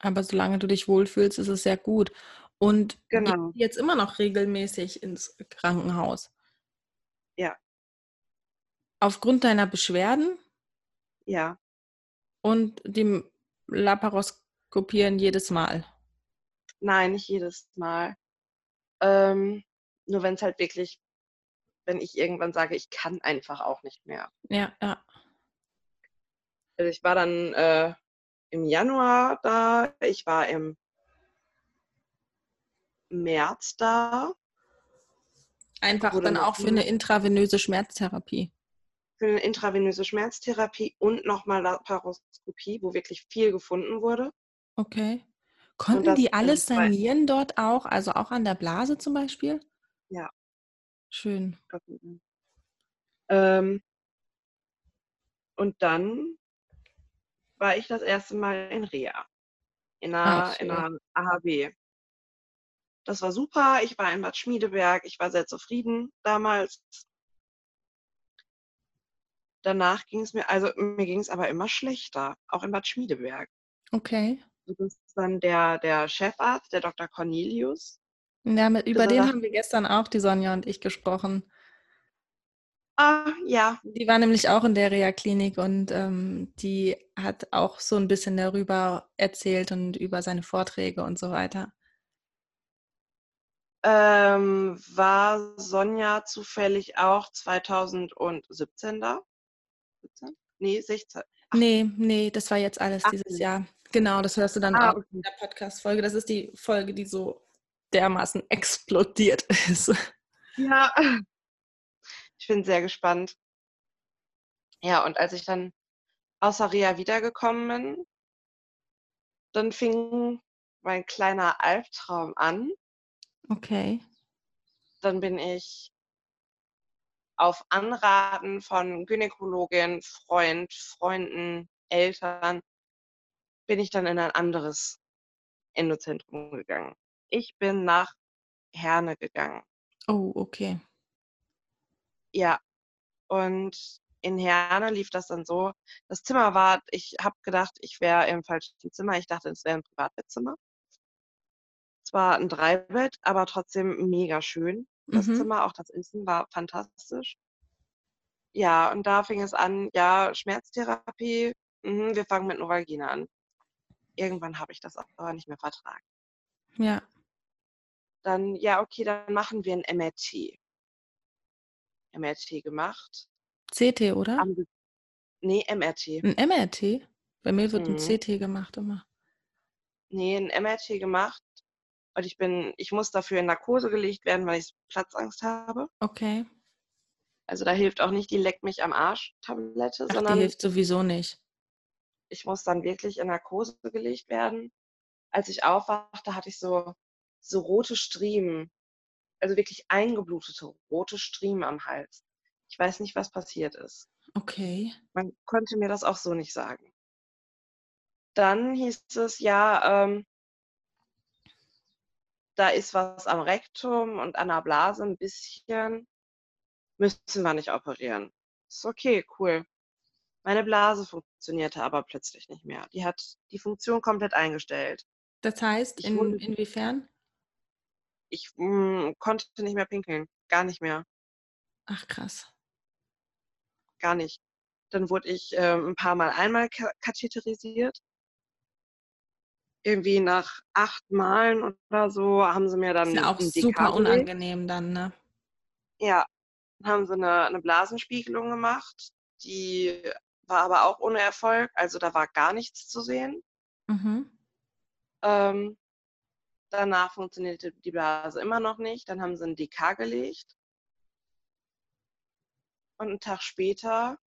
aber solange du dich wohlfühlst, ist es sehr gut. Und genau. jetzt immer noch regelmäßig ins Krankenhaus. Ja. Aufgrund deiner Beschwerden? Ja. Und dem Laparoskopieren jedes Mal? Nein, nicht jedes Mal. Ähm, nur wenn es halt wirklich, wenn ich irgendwann sage, ich kann einfach auch nicht mehr. Ja, ja. Also ich war dann äh, im Januar da, ich war im März da. Einfach dann auch für eine intravenöse Schmerztherapie. Für eine intravenöse Schmerztherapie und nochmal Laparoskopie, wo wirklich viel gefunden wurde. Okay. Konnten das, die alles sanieren dort auch, also auch an der Blase zum Beispiel? Ja. Schön. Ähm, und dann war ich das erste Mal in Rea, in einer, Ach, in einer AHB. Das war super. Ich war in Bad Schmiedeberg. Ich war sehr zufrieden damals. Danach ging es mir, also mir ging es aber immer schlechter, auch in Bad Schmiedeberg. Okay. Das ist dann der, der Chefarzt, der Dr. Cornelius. Ja, mit, über den haben wir gestern auch, die Sonja und ich, gesprochen. Ah, ja. Die war nämlich auch in der Reha-Klinik und ähm, die hat auch so ein bisschen darüber erzählt und über seine Vorträge und so weiter. Ähm, war Sonja zufällig auch 2017 da? 17? Nee, 16. Ach. Nee, nee, das war jetzt alles 18. dieses Jahr. Genau, das hörst du dann ah, auch okay. in der Podcast-Folge. Das ist die Folge, die so dermaßen explodiert ist. Ja, ich bin sehr gespannt. Ja, und als ich dann aus Aria wiedergekommen bin, dann fing mein kleiner Albtraum an. Okay. Dann bin ich auf Anraten von Gynäkologin, Freund, Freunden, Eltern, bin ich dann in ein anderes Endozentrum gegangen. Ich bin nach Herne gegangen. Oh, okay. Ja. Und in Herne lief das dann so. Das Zimmer war, ich habe gedacht, ich wäre im falschen Zimmer. Ich dachte, es wäre ein Privatbettzimmer. Es war ein Dreibett, aber trotzdem mega schön. Das mhm. Zimmer, auch das Essen war fantastisch. Ja, und da fing es an, ja, Schmerztherapie, mh, wir fangen mit Novalgina an. Irgendwann habe ich das aber nicht mehr vertragen. Ja. Dann, ja, okay, dann machen wir ein MRT. MRT gemacht. CT, oder? Am, nee, MRT. Ein MRT? Bei mir wird mhm. ein CT gemacht immer. Nee, ein MRT gemacht. Und ich bin, ich muss dafür in Narkose gelegt werden, weil ich Platzangst habe. Okay. Also da hilft auch nicht die Leck mich am Arsch-Tablette, sondern. Die hilft sowieso nicht. Ich muss dann wirklich in Narkose gelegt werden. Als ich aufwachte, hatte ich so, so rote Striemen also wirklich eingeblutete rote Striemen am Hals. Ich weiß nicht, was passiert ist. Okay. Man konnte mir das auch so nicht sagen. dann hieß es ja, ähm, da ist was am Rektum und an der Blase ein bisschen, müssen wir nicht operieren. Ist okay, cool. Meine Blase funktionierte aber plötzlich nicht mehr. Die hat die Funktion komplett eingestellt. Das heißt, in, inwiefern? Ich mh, hm, konnte nicht mehr pinkeln. Gar nicht mehr. Ach, krass. Gar nicht. Dann wurde ich äh, ein paar Mal einmal katheterisiert. Irgendwie nach acht Malen oder so haben sie mir dann. Ist ja auch super unangenehm dann, ne? Ja. Dann haben sie eine, eine Blasenspiegelung gemacht. Die war aber auch ohne Erfolg. Also da war gar nichts zu sehen. Mhm. Ähm, danach funktionierte die Blase immer noch nicht. Dann haben sie ein DK gelegt. Und einen Tag später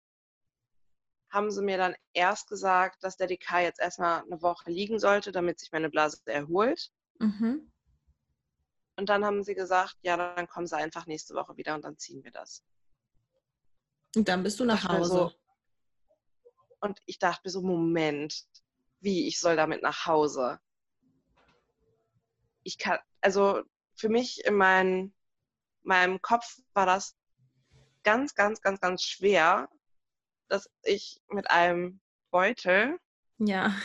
haben sie mir dann erst gesagt, dass der DK jetzt erstmal eine Woche liegen sollte, damit sich meine Blase erholt. Mhm. Und dann haben sie gesagt, ja, dann kommen sie einfach nächste Woche wieder und dann ziehen wir das. Und dann bist du nach Hause. So, und ich dachte mir so, Moment, wie, ich soll damit nach Hause? Ich kann, also für mich in mein, meinem Kopf war das ganz, ganz, ganz, ganz schwer, dass ich mit einem Beutel ja.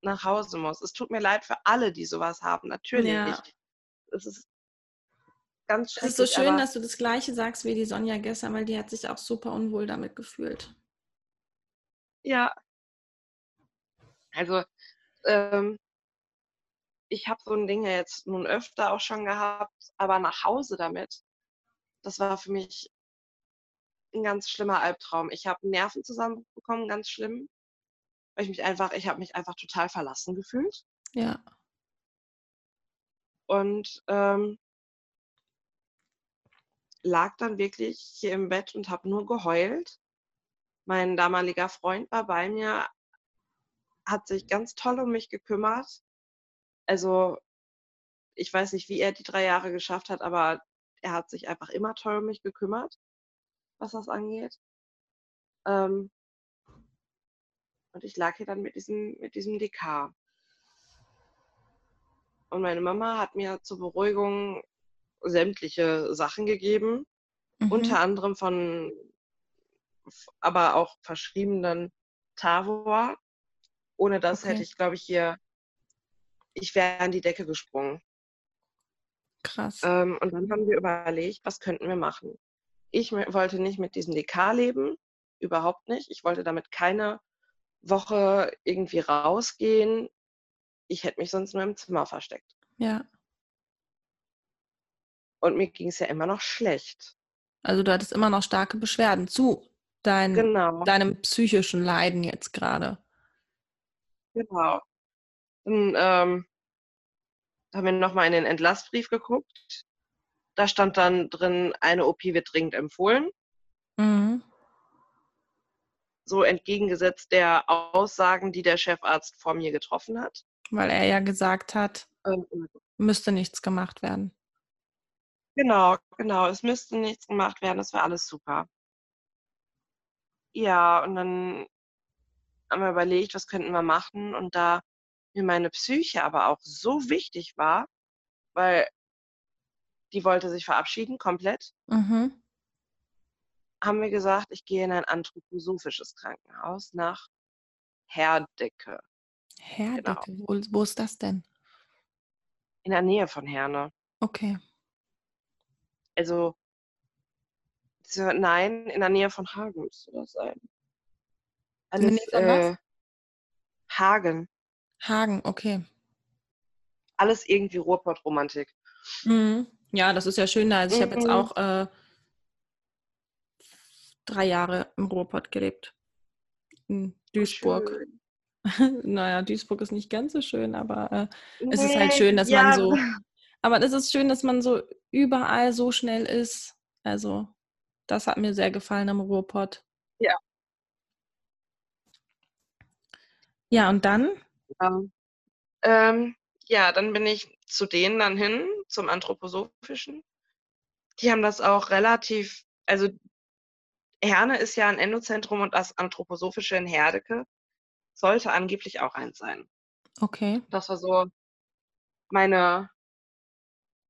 nach Hause muss. Es tut mir leid für alle, die sowas haben, natürlich. Ja. Es ist ganz schrecklich. Es ist so schön, dass du das Gleiche sagst wie die Sonja gestern, weil die hat sich auch super unwohl damit gefühlt. Ja. Also, ähm, ich habe so ein Ding ja jetzt nun öfter auch schon gehabt, aber nach Hause damit, das war für mich ein ganz schlimmer Albtraum. Ich habe Nerven zusammenbekommen, ganz schlimm, weil ich mich einfach, ich habe mich einfach total verlassen gefühlt. Ja. Und ähm, lag dann wirklich hier im Bett und habe nur geheult. Mein damaliger Freund war bei mir, hat sich ganz toll um mich gekümmert. Also ich weiß nicht, wie er die drei Jahre geschafft hat, aber er hat sich einfach immer toll um mich gekümmert was das angeht. Ähm, und ich lag hier dann mit diesem, mit diesem DK. Und meine Mama hat mir zur Beruhigung sämtliche Sachen gegeben, mhm. unter anderem von, aber auch verschriebenen Tavor. Ohne das okay. hätte ich, glaube ich, hier, ich wäre an die Decke gesprungen. Krass. Ähm, und dann haben wir überlegt, was könnten wir machen ich wollte nicht mit diesem DK leben, überhaupt nicht. Ich wollte damit keine Woche irgendwie rausgehen. Ich hätte mich sonst nur im Zimmer versteckt. Ja. Und mir ging es ja immer noch schlecht. Also du hattest immer noch starke Beschwerden zu dein, genau. deinem psychischen Leiden jetzt gerade. Genau. Dann ähm, haben wir nochmal in den Entlassbrief geguckt. Da stand dann drin, eine OP wird dringend empfohlen. Mhm. So entgegengesetzt der Aussagen, die der Chefarzt vor mir getroffen hat. Weil er ja gesagt hat, ähm, müsste nichts gemacht werden. Genau, genau. Es müsste nichts gemacht werden. Das wäre alles super. Ja, und dann haben wir überlegt, was könnten wir machen. Und da mir meine Psyche aber auch so wichtig war, weil die wollte sich verabschieden, komplett. Mhm. Haben wir gesagt, ich gehe in ein anthroposophisches Krankenhaus nach Herdecke. Herdecke, genau. wo, wo ist das denn? In der Nähe von Herne. Okay. Also, nein, in der Nähe von Hagen müsste das sein. Alles, äh? Hagen. Hagen, okay. Alles irgendwie Ruhrpott-Romantik. Mhm. Ja, das ist ja schön da. Also ich habe jetzt mhm. auch äh, drei Jahre im Ruhrpott gelebt. In Duisburg. naja, Duisburg ist nicht ganz so schön, aber äh, nee, es ist halt schön, dass ja. man so. Aber es ist schön, dass man so überall so schnell ist. Also, das hat mir sehr gefallen am Ruhrpott. Ja. Ja, und dann? Ja. Ähm, ja, dann bin ich zu denen dann hin, zum Anthroposophischen. Die haben das auch relativ, also Herne ist ja ein Endozentrum und das Anthroposophische in Herdecke sollte angeblich auch eins sein. Okay. Das war so meine,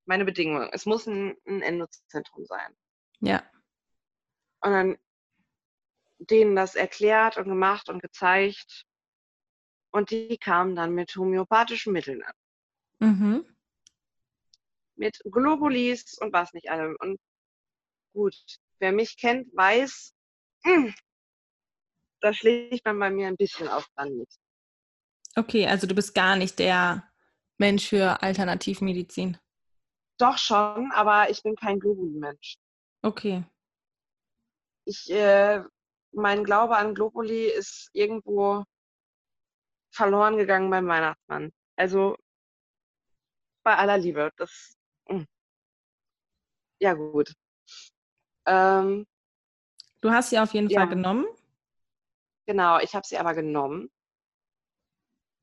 meine Bedingung. Es muss ein, ein Endozentrum sein. Ja. Und dann denen das erklärt und gemacht und gezeigt. Und die kamen dann mit homöopathischen Mitteln an. Mhm. Mit Globulis und was nicht allem. Und gut, wer mich kennt, weiß, hm, da schlägt man bei mir ein bisschen auf mit. Okay, also du bist gar nicht der Mensch für Alternativmedizin. Doch schon, aber ich bin kein Globuli-Mensch. Okay. Ich, äh, mein Glaube an Globuli ist irgendwo verloren gegangen beim Weihnachtsmann. Also bei aller Liebe. Das. Mh. Hm. Ja, gut. Ähm, du hast sie auf jeden ja. Fall genommen. Genau, ich habe sie aber genommen.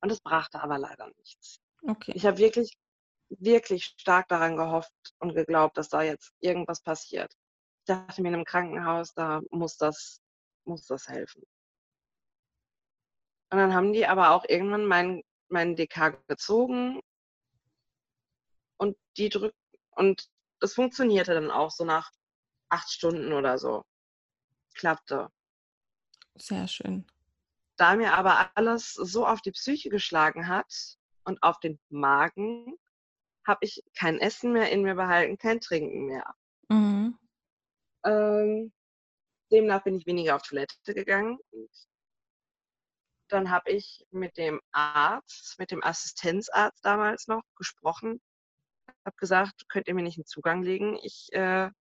Und es brachte aber leider nichts. Okay. Ich habe wirklich, wirklich stark daran gehofft und geglaubt, dass da jetzt irgendwas passiert. Ich dachte mir in einem Krankenhaus, da muss das, muss das helfen. Und dann haben die aber auch irgendwann meinen mein DK gezogen und die drückt und das funktionierte dann auch so nach acht Stunden oder so. Klappte. Sehr schön. Da mir aber alles so auf die Psyche geschlagen hat und auf den Magen, habe ich kein Essen mehr in mir behalten, kein Trinken mehr. Mhm. Ähm, demnach bin ich weniger auf Toilette gegangen. Dann habe ich mit dem Arzt, mit dem Assistenzarzt damals noch gesprochen, habe gesagt, könnt ihr mir nicht einen Zugang legen? Ich äh,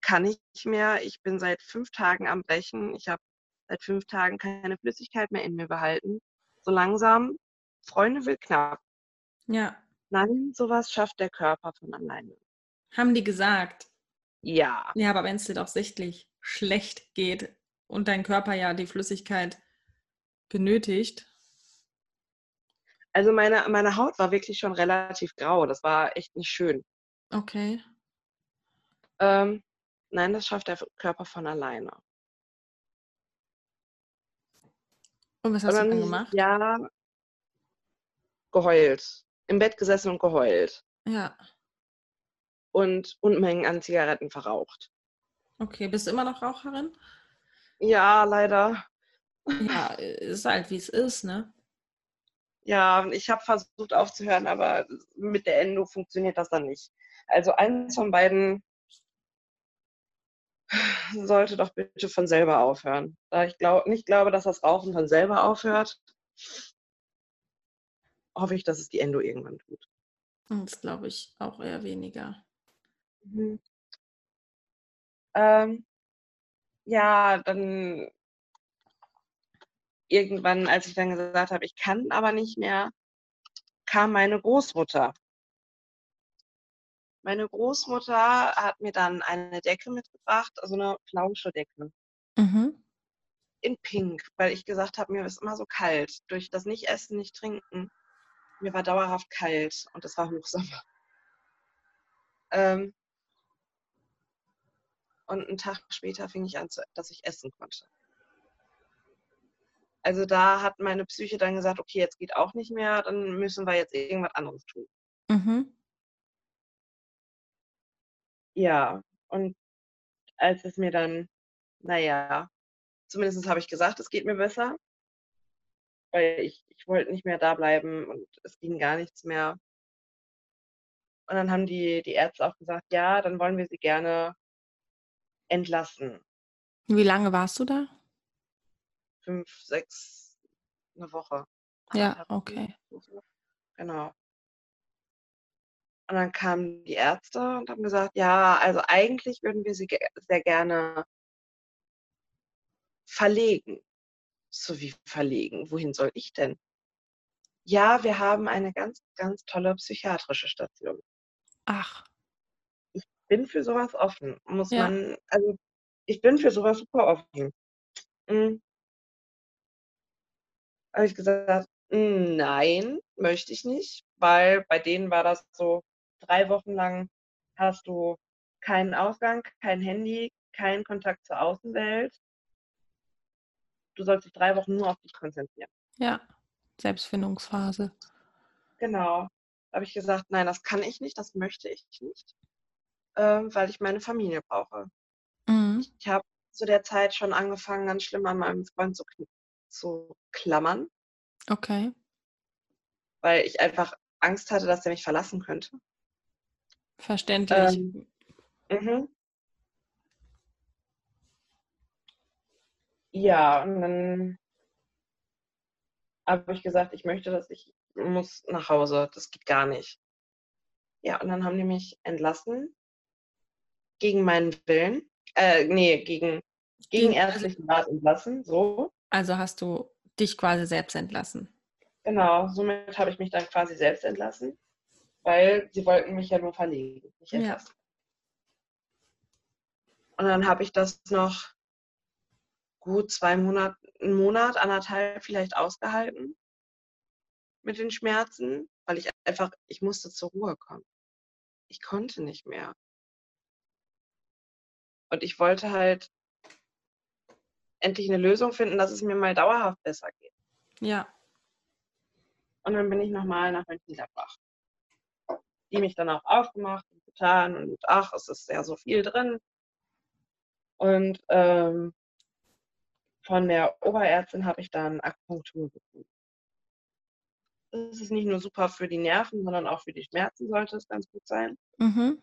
kann nicht mehr. Ich bin seit fünf Tagen am Brechen. Ich habe seit fünf Tagen keine Flüssigkeit mehr in mir behalten. So langsam, Freunde will knapp. Ja. Nein, sowas schafft der Körper von alleine. Haben die gesagt? Ja. Ja, aber wenn es dir doch sichtlich schlecht geht und dein Körper ja die Flüssigkeit benötigt. Also meine, meine Haut war wirklich schon relativ grau. Das war echt nicht schön. Okay. Ähm, nein, das schafft der Körper von alleine. Und was hast dann, du dann gemacht? Ja, geheult. Im Bett gesessen und geheult. Ja. Und Unmengen an Zigaretten verraucht. Okay, bist du immer noch Raucherin? Ja, leider. Ja, ist halt wie es ist, ne? Ja, ich habe versucht aufzuhören, aber mit der Endo funktioniert das dann nicht. Also eins von beiden sollte doch bitte von selber aufhören. Da ich glaub, nicht glaube, dass das Rauchen von selber aufhört, hoffe ich, dass es die Endo irgendwann tut. Das glaube ich auch eher weniger. Mhm. Ähm, ja, dann irgendwann, als ich dann gesagt habe, ich kann aber nicht mehr, kam meine Großmutter. Meine Großmutter hat mir dann eine Decke mitgebracht, also eine Flauschedecke. Mhm. In Pink, weil ich gesagt habe, mir ist immer so kalt. Durch das Nicht-Essen, Nicht-Trinken, mir war dauerhaft kalt und es war Hochsommer. Ähm, und einen Tag später fing ich an, dass ich essen konnte. Also da hat meine Psyche dann gesagt, okay, jetzt geht auch nicht mehr, dann müssen wir jetzt irgendwas anderes tun. Mhm. Ja, und als es mir dann, naja, zumindest habe ich gesagt, es geht mir besser, weil ich, ich wollte nicht mehr da bleiben und es ging gar nichts mehr. Und dann haben die, die Ärzte auch gesagt, ja, dann wollen wir sie gerne entlassen. Wie lange warst du da? Fünf, sechs, eine Woche. Ja, okay. Genau. Und dann kamen die Ärzte und haben gesagt, ja, also eigentlich würden wir sie sehr gerne verlegen. So wie verlegen? Wohin soll ich denn? Ja, wir haben eine ganz, ganz tolle psychiatrische Station. Ach. Ich bin für sowas offen. Muss Ja. man, also ich bin für sowas super offen. Habe ich gesagt, hm, nein, möchte ich nicht, weil bei denen war das so, drei Wochen lang hast du keinen Ausgang, kein Handy, keinen Kontakt zur Außenwelt. Du sollst dich drei Wochen nur auf dich konzentrieren. Ja, Selbstfindungsphase. Genau. Da habe ich gesagt, nein, das kann ich nicht, das möchte ich nicht, äh, weil ich meine Familie brauche. Mhm. Ich habe zu der Zeit schon angefangen, ganz schlimm an meinem Freund zu, zu klammern. Okay. Weil ich einfach Angst hatte, dass er mich verlassen könnte. Verständlich. Ähm, mhm. Ja, und dann habe ich gesagt, ich möchte, dass ich muss nach Hause. Das geht gar nicht. Ja, und dann haben die mich entlassen. Gegen meinen Willen. Äh, nee, gegen, gegen ärztlichen Rat entlassen. So. Also hast du dich quasi selbst entlassen. Genau, somit habe ich mich dann quasi selbst entlassen, weil sie wollten mich ja nur verlegen, nicht entlassen. Ja. Und dann habe ich das noch gut zwei Monate, einen Monat, anderthalb vielleicht ausgehalten mit den Schmerzen, weil ich einfach, ich musste zur Ruhe kommen. Ich konnte nicht mehr. Und ich wollte halt endlich eine Lösung finden, dass es mir mal dauerhaft besser geht. Ja. Und dann bin ich nochmal nach Mönchengladbach. Die mich dann auch aufgemacht und getan und ach, es ist ja so viel drin. Und ähm, von der Oberärztin habe ich dann Akupunktur bekommen. Das ist nicht nur super für die Nerven, sondern auch für die Schmerzen sollte es ganz gut sein. Mhm.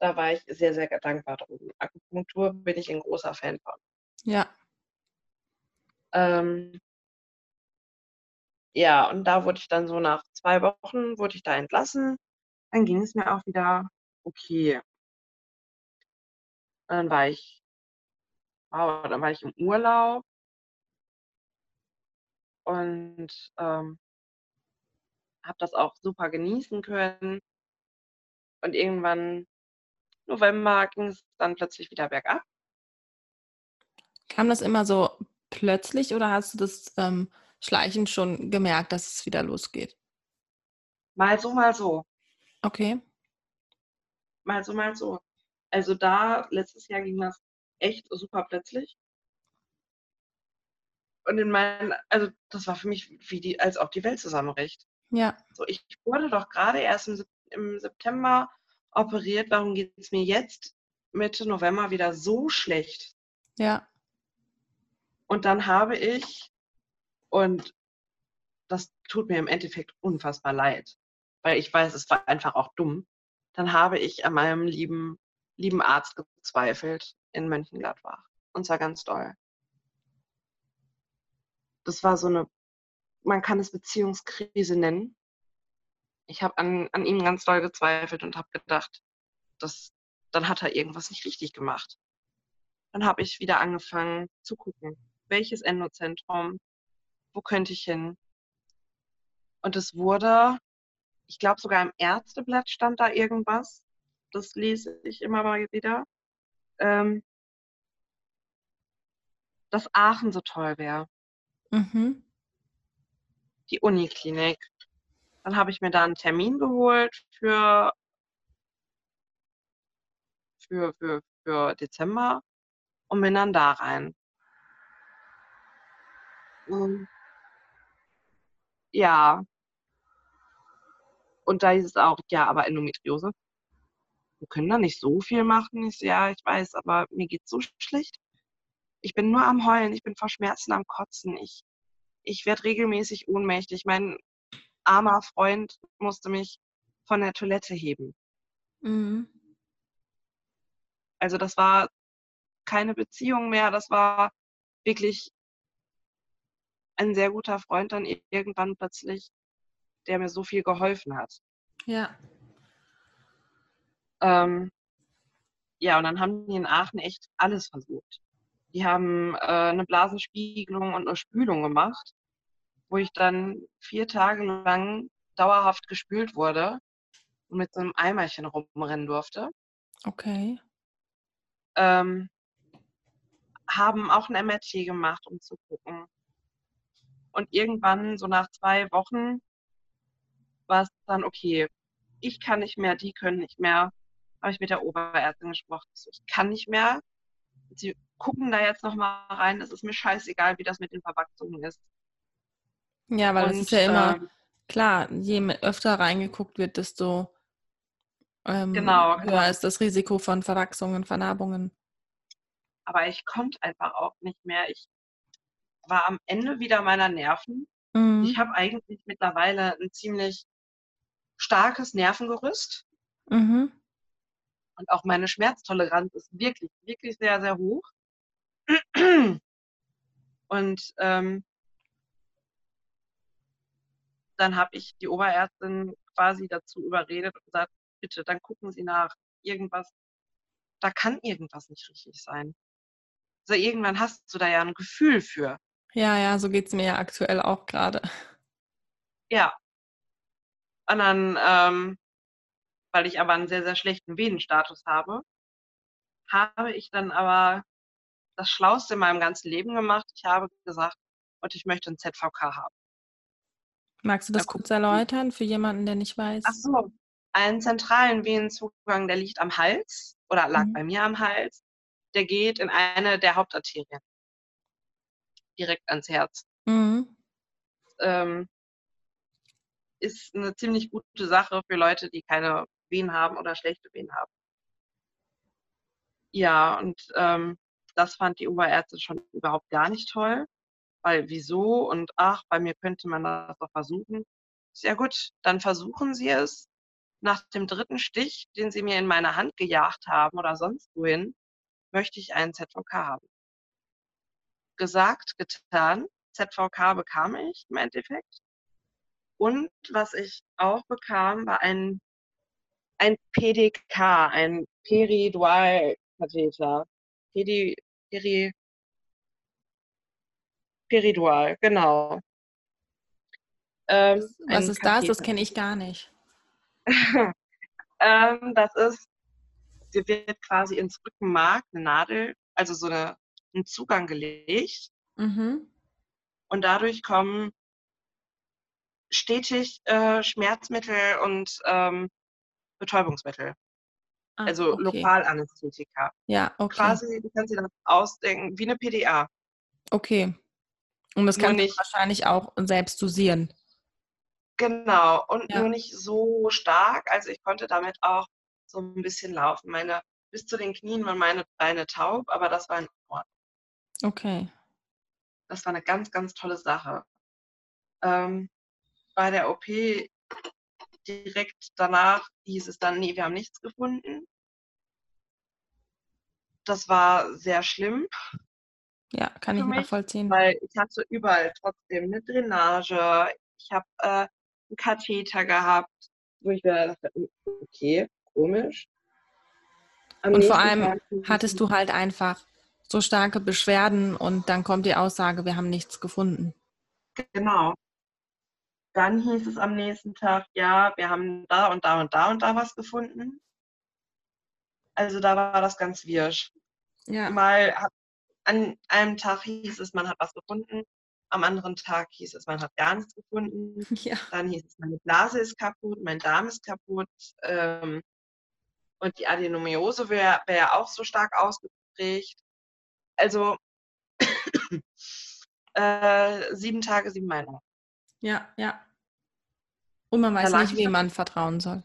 Da war ich sehr, sehr dankbar drum. Akupunktur bin ich ein großer Fan von. Ja. Ähm, ja, und da wurde ich dann so nach zwei Wochen, wurde ich da entlassen. Dann ging es mir auch wieder okay. Und dann war ich wow, dann war ich im Urlaub und ähm, habe das auch super genießen können. Und irgendwann, November, ging es dann plötzlich wieder bergab. Kam das immer so plötzlich oder hast du das ähm, schleichend schon gemerkt, dass es wieder losgeht? Mal so, mal so. Okay. Mal so, mal so. Also da, letztes Jahr ging das echt super plötzlich. Und in meinen, also das war für mich wie die, als ob die Welt zusammenbricht. Ja. So, ich wurde doch gerade erst im, im September operiert. Warum geht es mir jetzt Mitte November wieder so schlecht? Ja. Und dann habe ich, und das tut mir im Endeffekt unfassbar leid, weil ich weiß, es war einfach auch dumm, dann habe ich an meinem lieben, lieben Arzt gezweifelt in Mönchengladbach. Und zwar ganz doll. Das war so eine, man kann es Beziehungskrise nennen. Ich habe an, an ihm ganz doll gezweifelt und habe gedacht, dass, dann hat er irgendwas nicht richtig gemacht. Dann habe ich wieder angefangen zu gucken, welches Endozentrum, wo könnte ich hin. Und es wurde, ich glaube sogar im Ärzteblatt stand da irgendwas. Das lese ich immer mal wieder ähm, dass Aachen so toll wäre. Mhm. Die Uniklinik. Dann habe ich mir da einen Termin geholt für, für, für, für Dezember und bin dann da rein. Und ja. Und da hieß es auch, ja, aber Endometriose wir können da nicht so viel machen. Ich ja, ich weiß, aber mir geht so schlecht. Ich bin nur am Heulen, ich bin vor Schmerzen am Kotzen. Ich, ich werde regelmäßig ohnmächtig. Mein armer Freund musste mich von der Toilette heben. Mhm. Also das war keine Beziehung mehr, das war wirklich ein sehr guter Freund dann irgendwann plötzlich, der mir so viel geholfen hat. Ja. Ähm, ja, und dann haben die in Aachen echt alles versucht. Die haben äh, eine Blasenspiegelung und eine Spülung gemacht, wo ich dann vier Tage lang dauerhaft gespült wurde und mit so einem Eimerchen rumrennen durfte. Okay. Ähm, haben auch ein MRT gemacht, um zu gucken. Und irgendwann, so nach zwei Wochen, war es dann okay. Ich kann nicht mehr, die können nicht mehr habe ich mit der Oberärztin gesprochen. Ich kann nicht mehr. Sie gucken da jetzt nochmal rein. Es ist mir scheißegal, wie das mit den Verwachsungen ist. Ja, weil es ist ja immer, ähm, klar, je öfter reingeguckt wird, desto ähm, genau, höher genau. ist das Risiko von Verwachsungen, Vernarbungen. Aber ich konnte einfach auch nicht mehr. Ich war am Ende wieder meiner Nerven. Mhm. Ich habe eigentlich mittlerweile ein ziemlich starkes Nervengerüst. Mhm. Und auch meine Schmerztoleranz ist wirklich, wirklich sehr, sehr hoch. Und ähm, dann habe ich die Oberärztin quasi dazu überredet und gesagt, bitte, dann gucken Sie nach. Irgendwas, da kann irgendwas nicht richtig sein. Also irgendwann hast du da ja ein Gefühl für. Ja, ja, so geht es mir ja aktuell auch gerade. Ja. Und dann, ähm, weil ich aber einen sehr, sehr schlechten Venenstatus habe, habe ich dann aber das Schlauste in meinem ganzen Leben gemacht. Ich habe gesagt, und ich möchte ein ZVK haben. Magst du das kurz erläutern für jemanden, der nicht weiß? Ach so, einen zentralen Venenzugang, der liegt am Hals oder lag mhm. bei mir am Hals. Der geht in eine der Hauptarterien. Direkt ans Herz. Mhm. Ähm, ist eine ziemlich gute Sache für Leute, die keine Venen haben oder schlechte Venen haben. Ja, und ähm, das fand die Oberärztin schon überhaupt gar nicht toll. Weil wieso und ach, bei mir könnte man das doch versuchen. Sehr gut, dann versuchen Sie es. Nach dem dritten Stich, den Sie mir in meine Hand gejagt haben oder sonst wohin, möchte ich einen ZVK haben. Gesagt, getan. ZVK bekam ich im Endeffekt. Und was ich auch bekam, war ein, ein PDK, ein Peridualkatheter. Peri, Peri, Peridual, genau. Ähm, was ist Katheter. das? Das kenne ich gar nicht. ähm, das ist, sie wird quasi ins Rückenmark eine Nadel, also so eine, einen Zugang gelegt. Mhm. Und dadurch kommen stetig äh, Schmerzmittel und ähm, Betäubungsmittel. Ah, also okay. Lokalanästhetika. Ja, okay. Quasi, du kannst dir das ausdenken, wie eine PDA. Okay. Und das kann ich wahrscheinlich auch selbst dosieren. Genau, und ja. nur nicht so stark. Also ich konnte damit auch so ein bisschen laufen. Meine, bis zu den Knien waren meine Beine taub, aber das war in Ordnung. Okay. Das war eine ganz, ganz tolle Sache. Ähm, bei der OP direkt danach hieß es dann, nee, wir haben nichts gefunden. Das war sehr schlimm. Ja, kann ich mich, nachvollziehen. Weil ich hatte überall trotzdem eine Drainage. Ich habe äh, einen Katheter gehabt, wo ich mir dachte, okay, komisch. Am und vor allem hattest du halt einfach so starke Beschwerden und dann kommt die Aussage, wir haben nichts gefunden. Genau. Dann hieß es am nächsten Tag, ja, wir haben da und da und da und da was gefunden. Also da war das ganz wirsch. Ja. Mal an einem Tag hieß es, man hat was gefunden. Am anderen Tag hieß es, man hat gar nichts gefunden. Ja. Dann hieß es, meine Blase ist kaputt, mein Darm ist kaputt. Ähm, und die Adenomiose wäre wär auch so stark ausgeprägt. Also äh, sieben Tage, sieben Meinungen. Ja, ja. Und man weiß nicht, wem man vertrauen soll.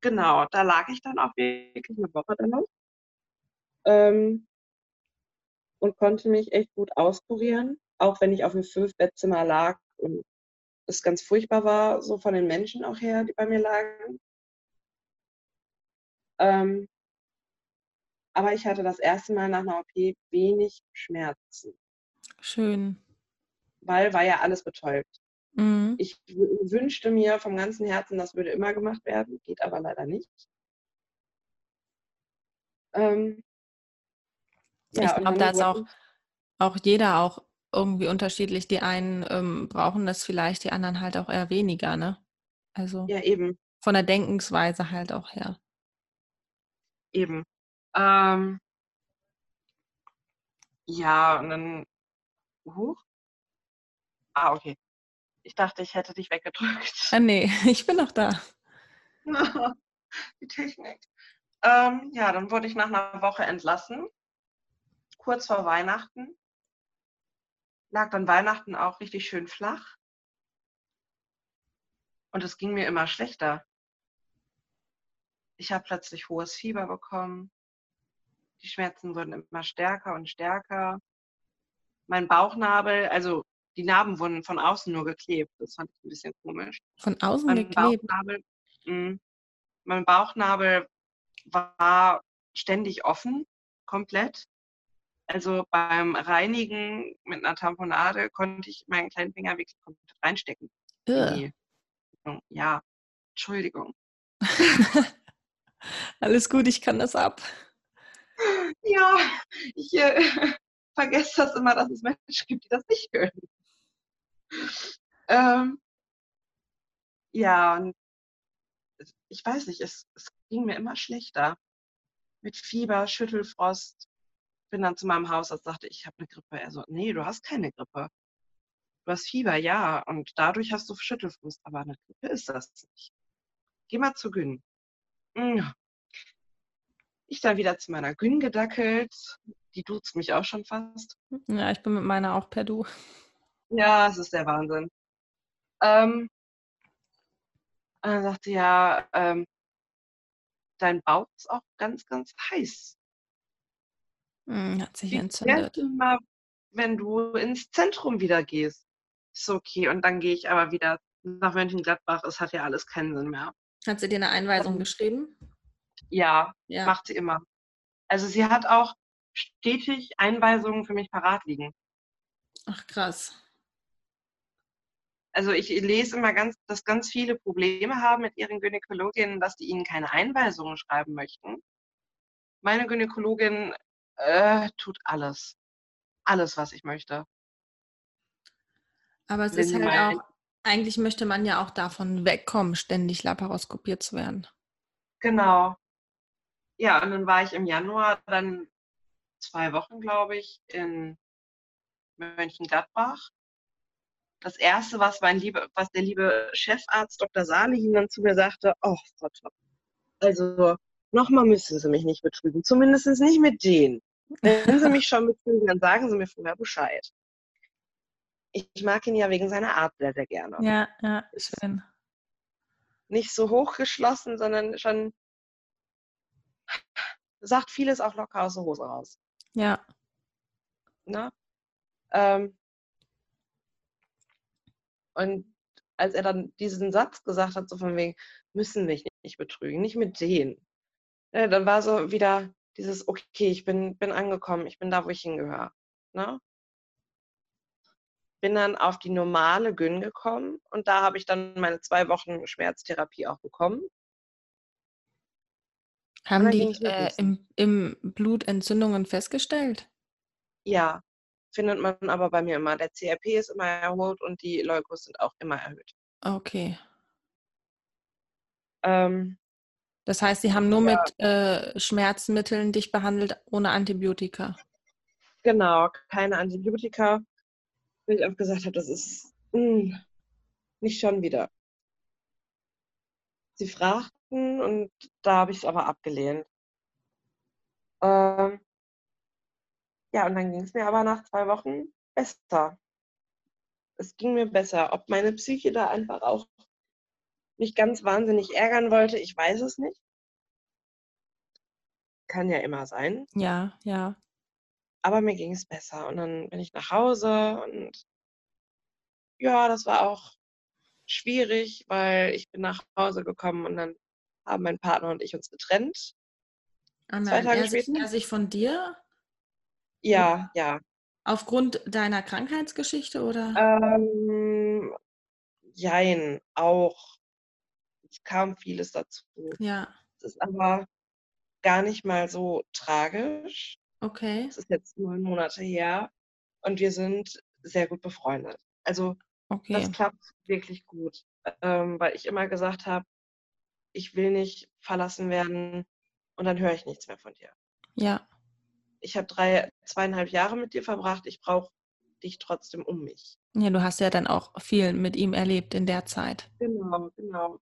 Genau, da lag ich dann auch wirklich eine Woche dann noch. Ähm, und konnte mich echt gut auskurieren, auch wenn ich auf dem Fünf-Bettzimmer lag und es ganz furchtbar war, so von den Menschen auch her, die bei mir lagen. Ähm, aber ich hatte das erste Mal nach einer OP wenig Schmerzen. Schön. Weil war ja alles betäubt. Mhm. Ich wünschte mir vom ganzen Herzen, das würde immer gemacht werden, geht aber leider nicht. Ähm, ja, ich glaube, da ist auch, auch jeder auch irgendwie unterschiedlich. Die einen ähm, brauchen das vielleicht, die anderen halt auch eher weniger, ne? Also ja, eben. von der Denkensweise halt auch her. Eben. Ähm, ja, und dann. Huch. Ah, okay. Ich dachte, ich hätte dich weggedrückt. Ah, nee, ich bin noch da. Die Technik. Ähm, ja, dann wurde ich nach einer Woche entlassen. Kurz vor Weihnachten. Lag dann Weihnachten auch richtig schön flach. Und es ging mir immer schlechter. Ich habe plötzlich hohes Fieber bekommen. Die Schmerzen wurden immer stärker und stärker. Mein Bauchnabel, also die Narben wurden von außen nur geklebt. Das fand ich ein bisschen komisch. Von außen mein geklebt? Bauchnabel, mh, mm, mein Bauchnabel war ständig offen, komplett. Also beim Reinigen mit einer Tamponade konnte ich meinen kleinen Finger wirklich komplett reinstecken. Ja, Entschuldigung. Alles gut, ich kann das ab. Ja, ich äh, vergesse das immer, dass es Menschen gibt, die das nicht können. Ähm, ja, und ich weiß nicht, es, es ging mir immer schlechter. Mit Fieber, Schüttelfrost. Bin dann zu meinem Hausarzt, sagte, ich habe eine Grippe. Er so, nee, du hast keine Grippe. Du hast Fieber, ja, und dadurch hast du Schüttelfrost, aber eine Grippe ist das nicht. Geh mal zu Gyn. Ich dann wieder zu meiner Gyn gedackelt. Die duzt mich auch schon fast. Ja, ich bin mit meiner auch per Du. Ja, es ist der Wahnsinn. Ähm, und dann sagte ja, ähm, dein Bauch ist auch ganz, ganz heiß. Hm, hat sich entzündet. Mal, wenn du ins Zentrum wieder gehst. Ist okay. Und dann gehe ich aber wieder nach Mönchengladbach. Es hat ja alles keinen Sinn mehr. Hat sie dir eine Einweisung um, geschrieben? Ja, ja, macht sie immer. Also sie hat auch stetig Einweisungen für mich parat liegen. Ach krass also ich lese immer ganz, dass ganz viele Probleme haben mit ihren Gynäkologinnen, dass die ihnen keine Einweisungen schreiben möchten. Meine Gynäkologin äh, tut alles. Alles, was ich möchte. Aber es Wenn ist halt auch, eigentlich möchte man ja auch davon wegkommen, ständig laparoskopiert zu werden. Genau. Ja, und dann war ich im Januar dann zwei Wochen, glaube ich, in Mönchengladbach das Erste, was, mein liebe, was der liebe Chefarzt Dr. Salihin dann zu mir sagte, oh Frau Topp, also nochmal müssen Sie mich nicht betrügen, zumindest nicht mit denen. Wenn Sie mich schon betrügen, dann sagen Sie mir vorher Bescheid. Ich, ich mag ihn ja wegen seiner Art sehr, sehr gerne. Ja, ja, schön. Nicht so hochgeschlossen, sondern schon sagt vieles auch locker aus der Hose raus. Ja. Ne? Ähm, und als er dann diesen Satz gesagt hat, so von wegen, müssen mich nicht betrügen, nicht mit denen, ja, dann war so wieder dieses, okay, ich bin, bin angekommen, ich bin da, wo ich hingehöre. Ne? Bin dann auf die normale Gyn gekommen und da habe ich dann meine zwei Wochen Schmerztherapie auch bekommen. Haben die äh, im, im Blut Entzündungen festgestellt? Ja, findet man aber bei mir immer. Der CRP ist immer erhöht und die Leukos sind auch immer erhöht. Okay. Ähm, das heißt, sie haben nur ja. mit äh, Schmerzmitteln dich behandelt, ohne Antibiotika. Genau, keine Antibiotika. Weil ich auch gesagt habe, das ist mh, hm, nicht schon wieder. Sie fragten und da habe ich es aber abgelehnt. Ähm, ja, und dann ging es mir aber nach zwei Wochen besser. Es ging mir besser. Ob meine Psyche da einfach auch mich ganz wahnsinnig ärgern wollte, ich weiß es nicht. Kann ja immer sein. Ja, ja. Aber mir ging es besser. Und dann bin ich nach Hause und ja, das war auch schwierig, weil ich bin nach Hause gekommen und dann haben mein Partner und ich uns getrennt. Oh nein, Zwei Tage er, später. Sich, er sich von dir ja, ja. Aufgrund deiner Krankheitsgeschichte oder? Ähm, jein, auch. Es kam vieles dazu. Ja. Es ist aber gar nicht mal so tragisch. Okay. Es ist jetzt neun Monate her und wir sind sehr gut befreundet. Also okay. das klappt wirklich gut, ähm, weil ich immer gesagt habe, ich will nicht verlassen werden und dann höre ich nichts mehr von dir. Ja ich habe drei, zweieinhalb Jahre mit dir verbracht, ich brauche dich trotzdem um mich. Ja, du hast ja dann auch viel mit ihm erlebt in der Zeit. Genau, genau.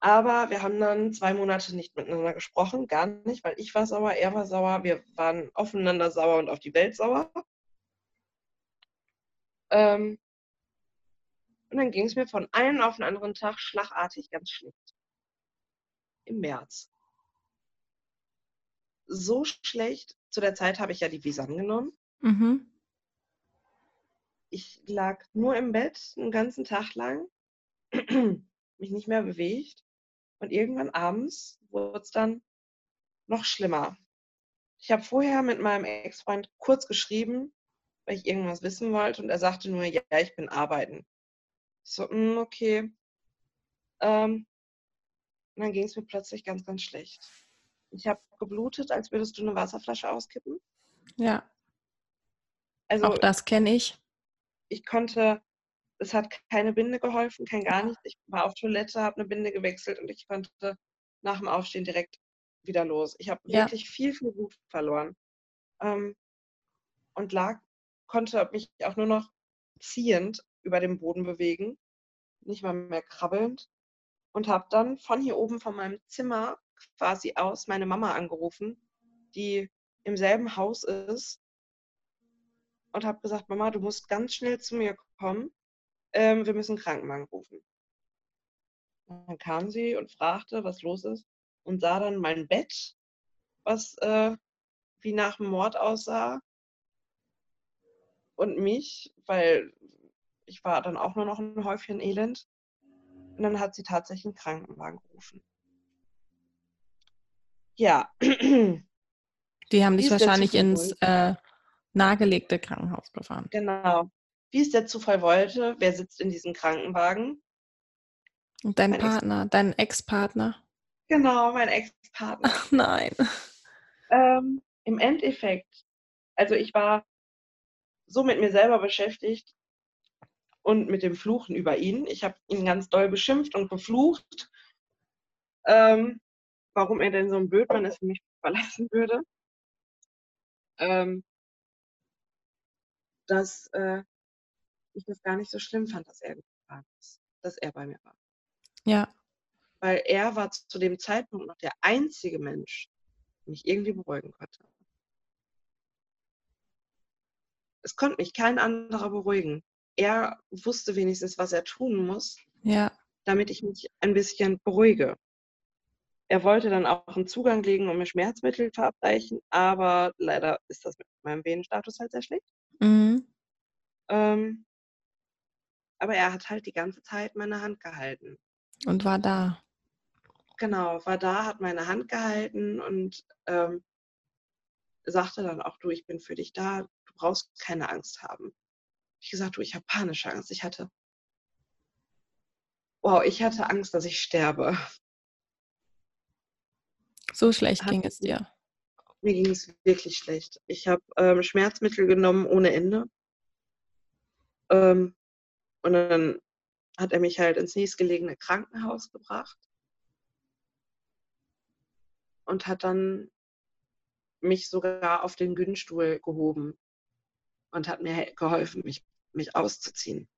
Aber wir haben dann zwei Monate nicht miteinander gesprochen, gar nicht, weil ich war sauer, er war sauer, wir waren aufeinander sauer und auf die Welt sauer. Ähm, Und dann ging es mir von einem auf den anderen Tag schlagartig ganz schlecht. Im März. So schlecht. Zu der Zeit habe ich ja die Visan genommen. Mhm. Ich lag nur im Bett einen ganzen Tag lang, mich nicht mehr bewegt. Und irgendwann abends wurde es dann noch schlimmer. Ich habe vorher mit meinem Ex-Freund kurz geschrieben, weil ich irgendwas wissen wollte und er sagte nur, ja, ich bin arbeiten. Ich so, mh, hm, okay. Ähm, und dann ging es mir plötzlich ganz, ganz schlecht. Ich habe geblutet, als würdest du eine Wasserflasche auskippen. Ja. Also, Auch das kenne ich. Ich konnte, es hat keine Binde geholfen, kein gar nichts. Ich war auf Toilette, habe eine Binde gewechselt und ich konnte nach dem Aufstehen direkt wieder los. Ich habe ja. wirklich viel, viel Blut verloren. Ähm, und lag, konnte mich auch nur noch ziehend über den Boden bewegen, nicht mal mehr krabbelnd. Und habe dann von hier oben, von meinem Zimmer quasi aus, meine Mama angerufen, die im selben Haus ist. Und habe gesagt, Mama, du musst ganz schnell zu mir kommen. Ähm, wir müssen einen Krankenwagen rufen. Dann kam sie und fragte, was los ist und sah dann mein Bett, was äh, wie nach dem Mord aussah. Und mich, weil ich war dann auch nur noch ein Häufchen Elend. Und dann hat sie tatsächlich einen Krankenwagen gerufen. Ja. Die haben dich wahrscheinlich ins äh, nahegelegte Krankenhaus gefahren. Genau. Wie es der Zufall wollte, wer sitzt in diesem Krankenwagen? Und dein mein Partner, Ex dein Ex-Partner? Genau, mein Ex-Partner. Ach nein. Ähm, Im Endeffekt, also ich war so mit mir selber beschäftigt und mit dem Fluchen über ihn. Ich habe ihn ganz doll beschimpft und beflucht, ähm, warum er denn so ein Blödmann ist und mich verlassen würde. Ähm, dass äh, ich das gar nicht so schlimm fand, dass er ist, dass er bei mir war. Ja weil er war zu dem Zeitpunkt noch der einzige Mensch, der mich irgendwie beruhigen konnte. Es konnte mich kein anderer beruhigen. Er wusste wenigstens, was er tun muss, ja. damit ich mich ein bisschen beruhige. Er wollte dann auch einen Zugang legen und mir Schmerzmittel verabreichen, aber leider ist das mit meinem Venenstatus halt sehr schlecht. Mhm. Ähm, aber er hat halt die ganze Zeit meine Hand gehalten. Und war da genau, war da, hat meine Hand gehalten und ähm, sagte dann auch, du, ich bin für dich da, du brauchst keine Angst haben. Ich gesagt, du, ich habe panische Angst. Ich hatte, wow, ich hatte Angst, dass ich sterbe. So schlecht ging es dir. Mir ging es wirklich schlecht. Ich habe ähm, Schmerzmittel genommen ohne Ende. Ähm, und dann hat er mich halt ins nächstgelegene Krankenhaus gebracht und hat dann mich sogar auf den Günstuhl gehoben und hat mir geholfen, mich, mich auszuziehen.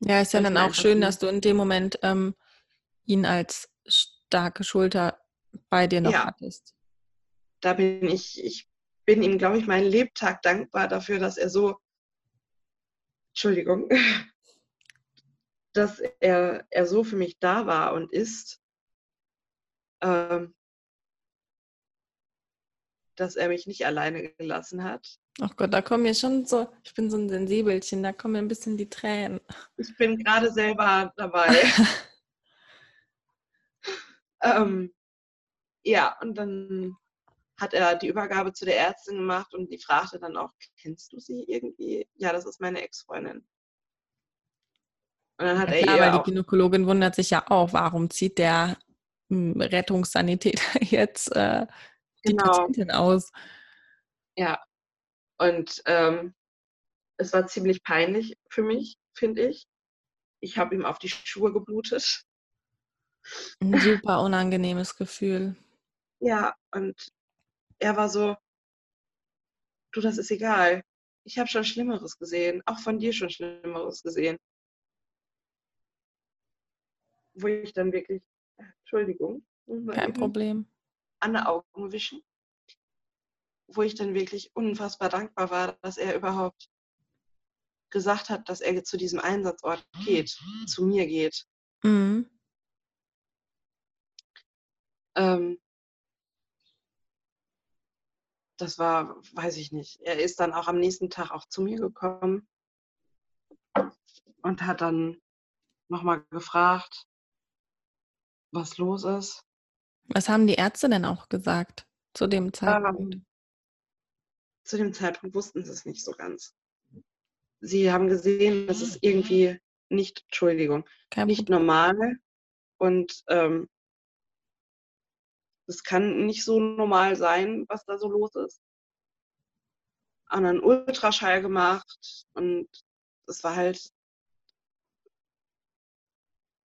Ja, ist ja dann auch schön, dass du in dem Moment ähm, ihn als starke Schulter bei dir noch ja. hattest. Da bin ich, ich bin ihm, glaube ich, meinen Lebtag dankbar dafür, dass er so, Entschuldigung, dass er, er so für mich da war und ist ähm, dass er mich nicht alleine gelassen hat. Ach Gott, da kommen mir schon so, ich bin so ein Sensibelchen, da kommen mir ein bisschen die Tränen. Ich bin gerade selber dabei. ähm, ja, und dann hat er die Übergabe zu der Ärztin gemacht und die fragte dann auch, kennst du sie irgendwie? Ja, das ist meine Ex-Freundin. Und dann hat ja, er klar, ihr weil die Gynäkologin wundert sich ja auch, warum zieht der Rettungssanitäter jetzt äh, die genau. Patientin aus. Ja, und ähm, es war ziemlich peinlich für mich, finde ich. Ich habe ihm auf die Schuhe geblutet. Ein super unangenehmes Gefühl. Ja, und er war so, du, das ist egal. Ich habe schon Schlimmeres gesehen, auch von dir schon Schlimmeres gesehen. Wo ich dann wirklich Entschuldigung. Kein Problem. An Augen wischen. Wo ich dann wirklich unfassbar dankbar war, dass er überhaupt gesagt hat, dass er zu diesem Einsatzort geht, zu mir geht. Mhm. Ähm, das war, weiß ich nicht. Er ist dann auch am nächsten Tag auch zu mir gekommen und hat dann nochmal gefragt, was los ist. Was haben die Ärzte denn auch gesagt zu dem Zeitpunkt? Ähm, zu dem Zeitpunkt wussten sie es nicht so ganz. Sie haben gesehen, dass es irgendwie nicht, Entschuldigung, Kein nicht Problem. normal und ähm, es kann nicht so normal sein, was da so los ist. Haben dann Ultraschall gemacht und es war halt,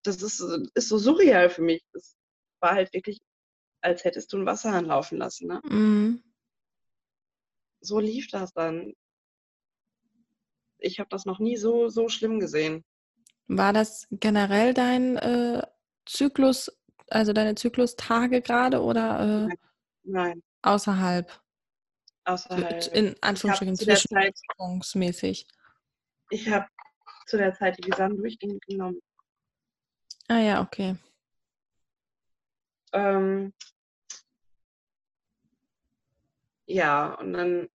das ist, ist so surreal für mich. Es war halt wirklich, als hättest du ein Wasserhahn laufen lassen. Ne? Mhm. So lief das dann. Ich habe das noch nie so, so schlimm gesehen. War das generell dein äh, Zyklus, also deine Zyklustage gerade oder äh, Nein. außerhalb? Außerhalb. In Anführungsstrichen zwischenmäßig. Ich habe zu der Zeit die durchgehend genommen. Ah ja, okay. Ähm, ja, und dann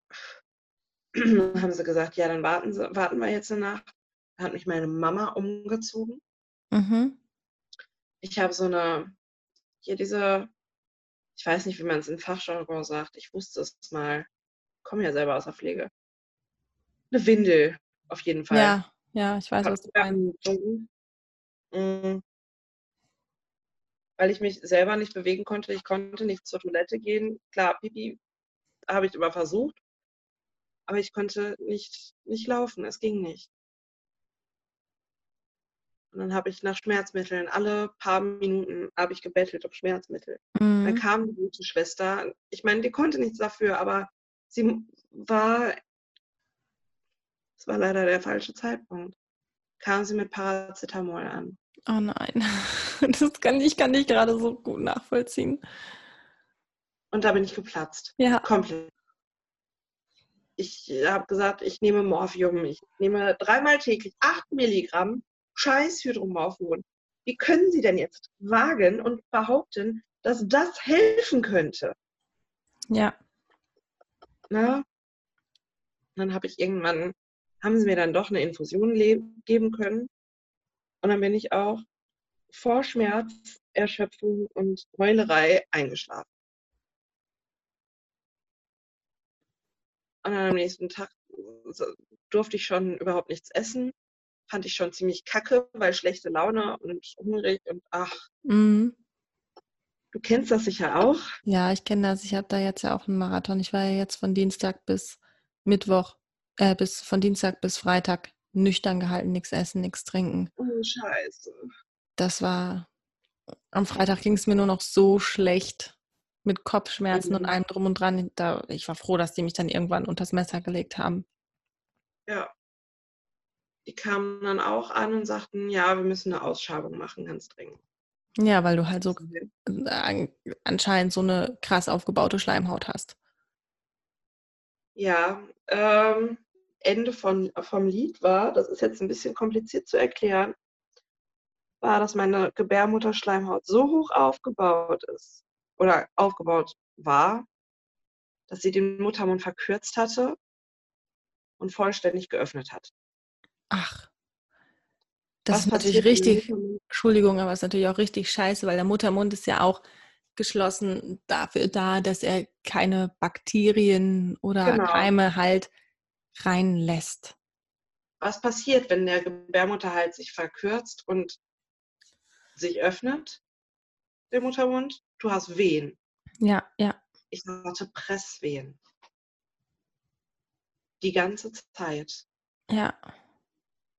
haben sie gesagt, ja, dann warten, sie, warten wir jetzt eine Nacht. Da hat mich meine Mama umgezogen. Mhm. Ich habe so eine, hier diese, ich weiß nicht, wie man es in Fachjargon sagt, ich wusste es mal, komme ja selber aus der Pflege. Eine Windel, auf jeden Fall. Ja, ja, ich weiß, was du meinst. Mhm. Weil ich mich selber nicht bewegen konnte, ich konnte nicht zur Toilette gehen. Klar, Pipi habe ich immer versucht, aber ich konnte nicht, nicht laufen, es ging nicht. Und dann habe ich nach Schmerzmitteln, alle paar Minuten habe ich gebettelt um Schmerzmittel. Mhm. Dann kam die gute Schwester. Ich meine, die konnte nichts dafür, aber sie war, es war leider der falsche Zeitpunkt. Kam sie mit Paracetamol an. Oh nein, das kann ich kann nicht gerade so gut nachvollziehen. Und da bin ich geplatzt. Ja. Komplett. Ich habe gesagt, ich nehme Morphium. Ich nehme dreimal täglich acht Milligramm scheiß Hydromorphon. Wie können Sie denn jetzt wagen und behaupten, dass das helfen könnte? Ja. Na? Dann habe ich irgendwann, haben sie mir dann doch eine Infusion geben können. Und dann bin ich auch vor Schmerz, Erschöpfung und Heulerei eingeschlafen. Und dann am nächsten Tag durfte ich schon überhaupt nichts essen. Fand ich schon ziemlich kacke, weil schlechte Laune und hungrig und ach. Mhm. Du kennst das sicher auch. Ja, ich kenne das. Ich habe da jetzt ja auch einen Marathon. Ich war ja jetzt von Dienstag bis Mittwoch, äh, bis von Dienstag bis Freitag nüchtern gehalten, nichts essen, nichts trinken. Oh, scheiße. Das war. Am Freitag ging es mir nur noch so schlecht mit Kopfschmerzen mhm. und allem drum und dran. Da, ich war froh, dass die mich dann irgendwann unters Messer gelegt haben. Ja. Die kamen dann auch an und sagten, ja, wir müssen eine Ausschabung machen, ganz dringend. Ja, weil du halt so anscheinend so eine krass aufgebaute Schleimhaut hast. Ja, ähm, Ende von, vom Lied war, das ist jetzt ein bisschen kompliziert zu erklären, war, dass meine Gebärmutterschleimhaut so hoch aufgebaut ist, oder aufgebaut war, dass sie den Muttermund verkürzt hatte und vollständig geöffnet hat. Ach. Das Was ist natürlich richtig, Entschuldigung, aber es ist natürlich auch richtig scheiße, weil der Muttermund ist ja auch geschlossen dafür da, dass er keine Bakterien oder genau. Keime halt reinlässt. Was passiert, wenn der Gebärmutterhals sich verkürzt und sich öffnet, der Muttermund? du hast Wehen. Ja, ja. Ich hatte Presswehen. Die ganze Zeit. Ja.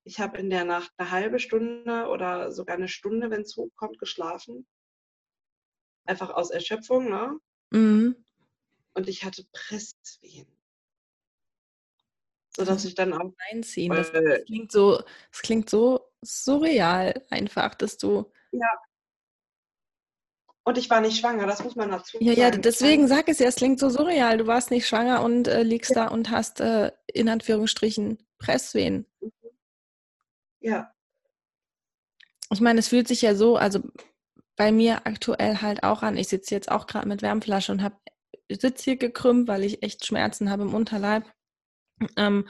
Ich habe in der Nacht eine halbe Stunde oder sogar eine Stunde, wenn es hochkommt, geschlafen. Einfach aus Erschöpfung, ne? Mhm. Und ich hatte Presswehen. Sodass ich dann auch. Einziehen. Das, das, klingt so, das klingt so surreal einfach, dass du. Ja, und ich war nicht schwanger, das muss man dazu ja, sagen. Ja, deswegen sag es ja, es klingt so surreal. Du warst nicht schwanger und äh, liegst ja. da und hast äh, in Anführungsstrichen Presswehen. Ja. Ich meine, es fühlt sich ja so, also bei mir aktuell halt auch an. Ich sitze jetzt auch gerade mit Wärmflasche und habe sitze hier gekrümmt, weil ich echt Schmerzen habe im Unterleib. Ähm,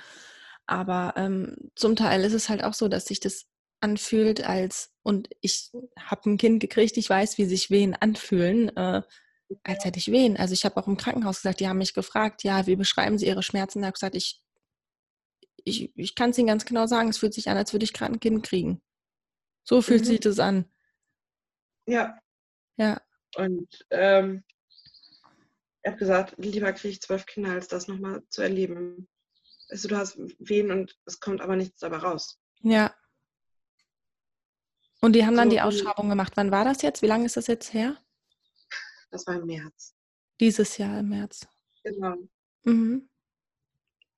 aber ähm, zum Teil ist es halt auch so, dass sich das anfühlt als, und ich habe ein Kind gekriegt, ich weiß, wie sich Wehen anfühlen, äh, als hätte ich Wehen. Also ich habe auch im Krankenhaus gesagt, die haben mich gefragt, ja, wie beschreiben Sie Ihre Schmerzen? Da habe ich gesagt, ich, ich, ich kann es Ihnen ganz genau sagen, es fühlt sich an, als würde ich gerade ein Kind kriegen. So fühlt mhm. sich das an. Ja. Ja. Und ähm, ich habe gesagt, lieber kriege ich zwölf Kinder, als das nochmal zu erleben. Du, du hast Wehen und es kommt aber nichts dabei raus. Ja. Und die haben dann so, die Ausschreibung gemacht. Wann war das jetzt? Wie lange ist das jetzt her? Das war im März. Dieses Jahr im März. Genau. Mhm.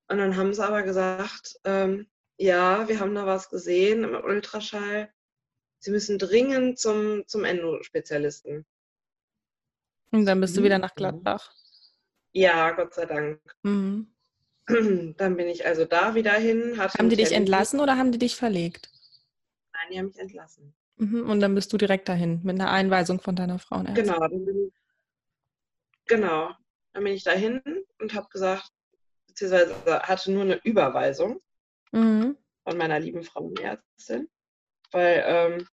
Und dann haben sie aber gesagt, ähm, ja, wir haben da was gesehen im Ultraschall. Sie müssen dringend zum, zum Endospezialisten. Und dann bist du wieder nach Gladbach. Ja, Gott sei Dank. Mhm. Dann bin ich also da wieder hin. Haben die dich entlassen oder haben die dich verlegt? Nein, die haben mich entlassen. Mhm. Und dann bist du direkt dahin mit einer Einweisung von deiner Frauenärztin. Genau, dann bin ich, genau. Dann bin ich dahin und habe gesagt, beziehungsweise hatte nur eine Überweisung mhm. von meiner lieben Frauenärztin, weil ähm,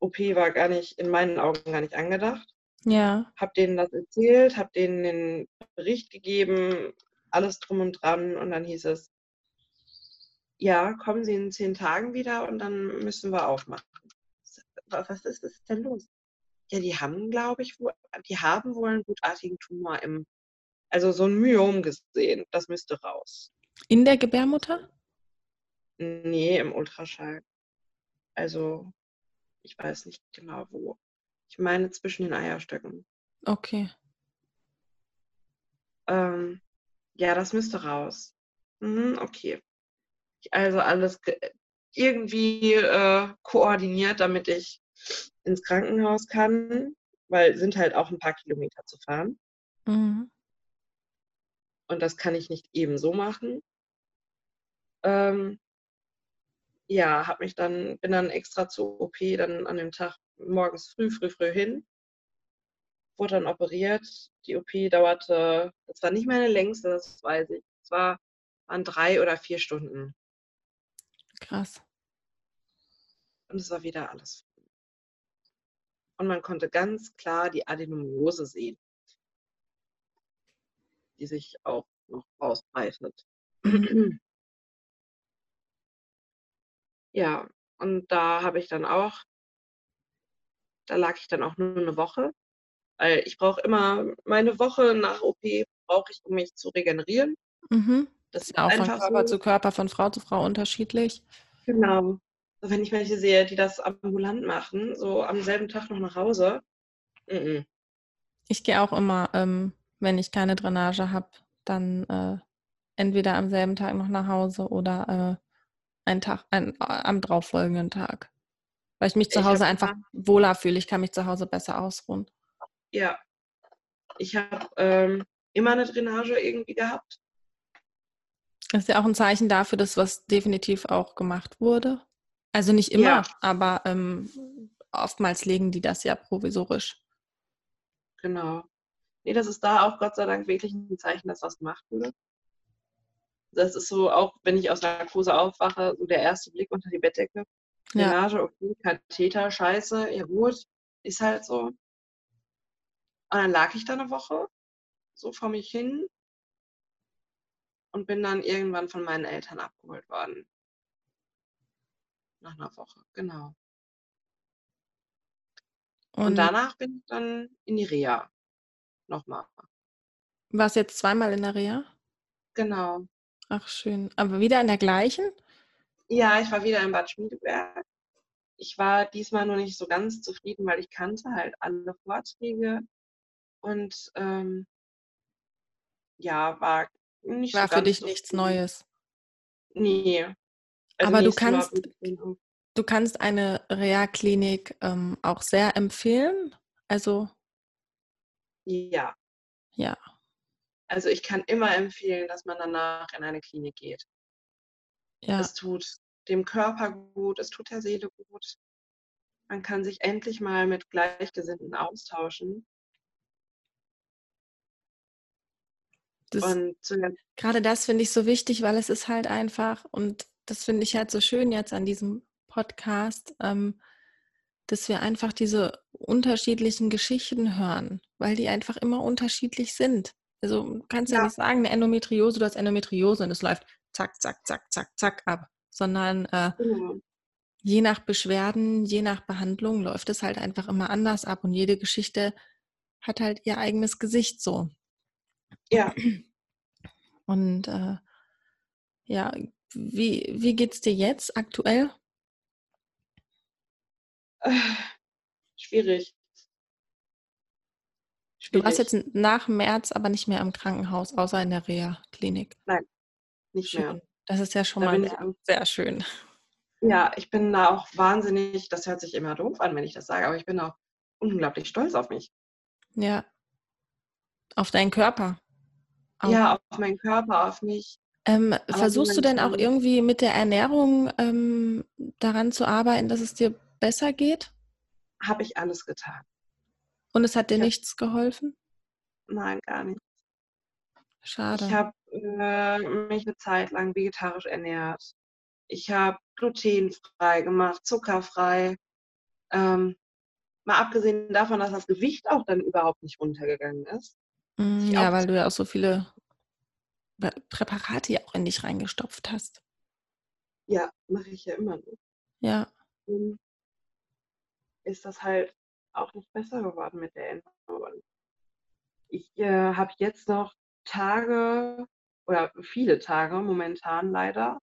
OP war gar nicht, in meinen Augen gar nicht angedacht. Ja. Hab denen das erzählt, hab denen den Bericht gegeben, alles drum und dran und dann hieß es, ja, kommen Sie in zehn Tagen wieder und dann müssen wir aufmachen. Was ist, was ist denn los? Ja, die haben, glaube ich, die haben wohl einen gutartigen Tumor im, also so ein Myom gesehen. Das müsste raus. In der Gebärmutter? Nee, im Ultraschall. Also, ich weiß nicht genau wo. Ich meine zwischen den Eierstöcken. Okay. Ähm, ja, das müsste raus. Mhm, okay. Also alles irgendwie äh, koordiniert, damit ich ins Krankenhaus kann, weil sind halt auch ein paar Kilometer zu fahren. Mhm. Und das kann ich nicht eben so machen. Ähm, ja, habe mich dann, bin dann extra zur OP dann an dem Tag morgens früh, früh, früh hin. Wurde dann operiert. Die OP dauerte, das war nicht meine längste, das weiß ich. Es war, waren drei oder vier Stunden. Krass. Und es war wieder alles. Und man konnte ganz klar die Adenomyose sehen, die sich auch noch ausbreitet. Ja, und da habe ich dann auch da lag ich dann auch nur eine Woche, weil ich brauche immer meine Woche nach OP brauche ich, um mich zu regenerieren. Mhm. Das ist ja auch von Körper so. zu Körper, von Frau zu Frau unterschiedlich. Genau. So, wenn ich welche sehe, die das ambulant machen, so am selben Tag noch nach Hause. Mm -mm. Ich gehe auch immer, ähm, wenn ich keine Drainage habe, dann äh, entweder am selben Tag noch nach Hause oder äh, einen Tag, ein, äh, am darauffolgenden Tag. Weil ich mich zu Hause einfach wohler fühle. Ich kann mich zu Hause besser ausruhen. Ja. Ich habe ähm, immer eine Drainage irgendwie gehabt. Das ist ja auch ein Zeichen dafür, dass was definitiv auch gemacht wurde. Also nicht immer, ja. aber ähm, oftmals legen die das ja provisorisch. Genau. Nee, das ist da auch Gott sei Dank wirklich ein Zeichen, dass was gemacht wurde. Das ist so, auch wenn ich aus Narkose aufwache, so der erste Blick unter die Bettdecke. Drainage, ja. okay, Katheter, scheiße, ja gut, ist halt so. Und dann lag ich da eine Woche, so vor mich hin und bin dann irgendwann von meinen Eltern abgeholt worden. Nach einer Woche, genau. Und, und danach bin ich dann in die Reha. Nochmal. Warst jetzt zweimal in der Reha? Genau. Ach, schön. Aber wieder in der gleichen? Ja, ich war wieder in Bad Schmiedeberg. Ich war diesmal nur nicht so ganz zufrieden, weil ich kannte halt alle Vorträge und ähm, ja, war nicht war so für dich nichts Neues. Nee. Also Aber du kannst, du kannst eine Reha-Klinik ähm, auch sehr empfehlen. Also ja. Ja. Also ich kann immer empfehlen, dass man danach in eine Klinik geht. Ja. Es tut dem Körper gut, es tut der Seele gut. Man kann sich endlich mal mit Gleichgesinnten austauschen. Das, und gerade das finde ich so wichtig, weil es ist halt einfach, und das finde ich halt so schön jetzt an diesem Podcast, ähm, dass wir einfach diese unterschiedlichen Geschichten hören, weil die einfach immer unterschiedlich sind. Also du kannst ja, ja nicht sagen, eine Endometriose, du hast Endometriose und es läuft zack, zack, zack, zack, zack ab, sondern äh, mhm. je nach Beschwerden, je nach Behandlung läuft es halt einfach immer anders ab und jede Geschichte hat halt ihr eigenes Gesicht so. Ja. Und äh, ja, wie, wie geht es dir jetzt aktuell? Äh, schwierig. Du warst jetzt nach März aber nicht mehr im Krankenhaus, außer in der Reha-Klinik. Nein, nicht schön. mehr. Das ist ja schon da mal sehr, sehr schön. Ja, ich bin da auch wahnsinnig, das hört sich immer doof an, wenn ich das sage, aber ich bin auch unglaublich stolz auf mich. Ja. Auf deinen Körper. Auch. Ja, auf meinen Körper, auf mich. Ähm, versuchst du denn auch irgendwie mit der Ernährung ähm, daran zu arbeiten, dass es dir besser geht? Habe ich alles getan. Und es hat dir ich nichts geholfen? Nein, gar nichts. Schade. Ich habe äh, mich eine Zeit lang vegetarisch ernährt. Ich habe glutenfrei gemacht, zuckerfrei. Ähm, mal abgesehen davon, dass das Gewicht auch dann überhaupt nicht runtergegangen ist. Mm, ja, weil du ja auch so viele Präparate ja auch in dich reingestopft hast. Ja, mache ich ja immer noch. Ja. Ist das halt auch nicht besser geworden mit der Ernährung. Ich äh, habe jetzt noch Tage oder viele Tage momentan leider,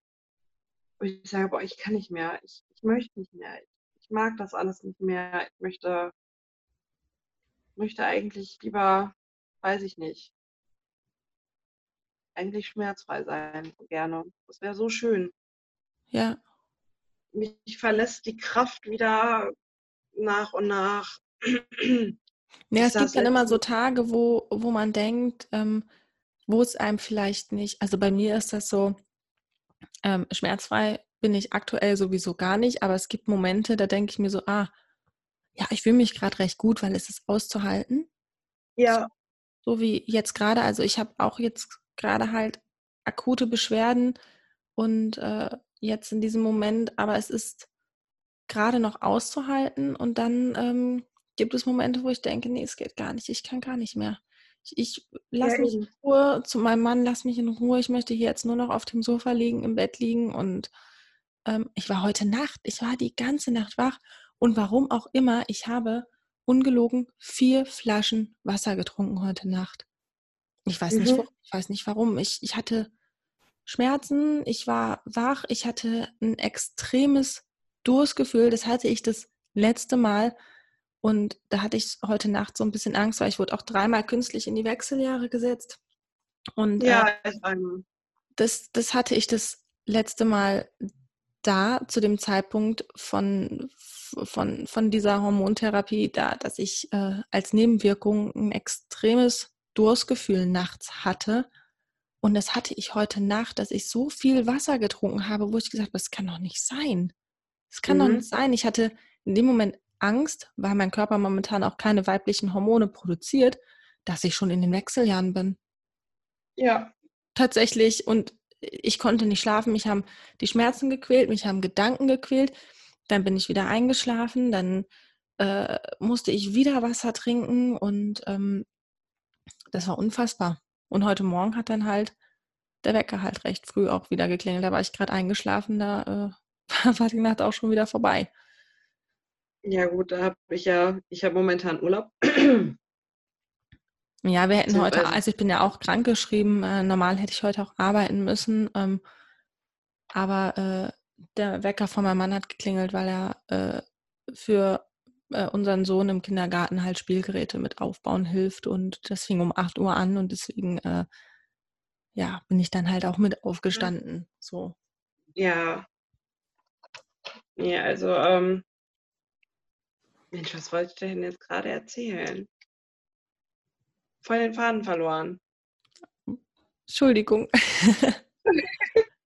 wo ich sage, boah, ich kann nicht mehr, ich, ich möchte nicht mehr, ich mag das alles nicht mehr, ich möchte, möchte eigentlich lieber, weiß ich nicht, eigentlich schmerzfrei sein, gerne. Das wäre so schön. Ja. Mich verlässt die Kraft wieder nach und nach. Ja, es gibt dann immer so Tage, wo, wo man denkt, ähm, wo es einem vielleicht nicht, also bei mir ist das so, ähm, schmerzfrei bin ich aktuell sowieso gar nicht, aber es gibt Momente, da denke ich mir so, ah, ja, ich fühle mich gerade recht gut, weil es ist auszuhalten. Ja. So, wie jetzt gerade, also ich habe auch jetzt gerade halt akute Beschwerden und äh, jetzt in diesem Moment, aber es ist gerade noch auszuhalten und dann ähm, gibt es Momente, wo ich denke, nee, es geht gar nicht, ich kann gar nicht mehr. Ich, ich lass ja, mich in Ruhe, zu meinem Mann, lass mich in Ruhe, ich möchte hier jetzt nur noch auf dem Sofa liegen, im Bett liegen und ähm, ich war heute Nacht, ich war die ganze Nacht wach und warum auch immer, ich habe ungelogen vier Flaschen Wasser getrunken heute Nacht. Ich weiß mhm. nicht, ich weiß nicht warum. Ich, ich hatte Schmerzen, ich war wach, ich hatte ein extremes Durstgefühl. Das hatte ich das letzte Mal. Und da hatte ich heute Nacht so ein bisschen Angst, weil ich wurde auch dreimal künstlich in die Wechseljahre gesetzt. Und ja, äh, das, das hatte ich das letzte Mal da zu dem Zeitpunkt von, von, von dieser Hormontherapie da, dass ich äh, als Nebenwirkung ein extremes Durstgefühl nachts hatte. Und das hatte ich heute Nacht, dass ich so viel Wasser getrunken habe, wo ich gesagt habe, das kann doch nicht sein. Das kann mhm. doch nicht sein. Ich hatte in dem Moment Angst, weil mein Körper momentan auch keine weiblichen Hormone produziert, dass ich schon in den Wechseljahren bin. Ja. Tatsächlich. Und ich konnte nicht schlafen. Mich haben die Schmerzen gequält, mich haben Gedanken gequält. Dann bin ich wieder eingeschlafen. Dann äh, musste ich wieder Wasser trinken und ähm, das war unfassbar. Und heute Morgen hat dann halt der Wecker halt recht früh auch wieder geklingelt. Da war ich gerade eingeschlafen, da äh, war die Nacht auch schon wieder vorbei. Ja gut, da habe ich ja, ich habe momentan Urlaub. Ja, wir hätten heute, also ich bin ja auch krankgeschrieben, äh, normal hätte ich heute auch arbeiten müssen, ähm, aber äh, der Wecker von meinem Mann hat geklingelt, weil er äh, für äh, unseren Sohn im Kindergarten halt Spielgeräte mit aufbauen hilft und das fing um 8 Uhr an und deswegen äh, ja, bin ich dann halt auch mit aufgestanden. So. Ja. Ja, also, ähm, Mensch, was wollte ich denn jetzt gerade erzählen? Voll den Faden verloren. Entschuldigung.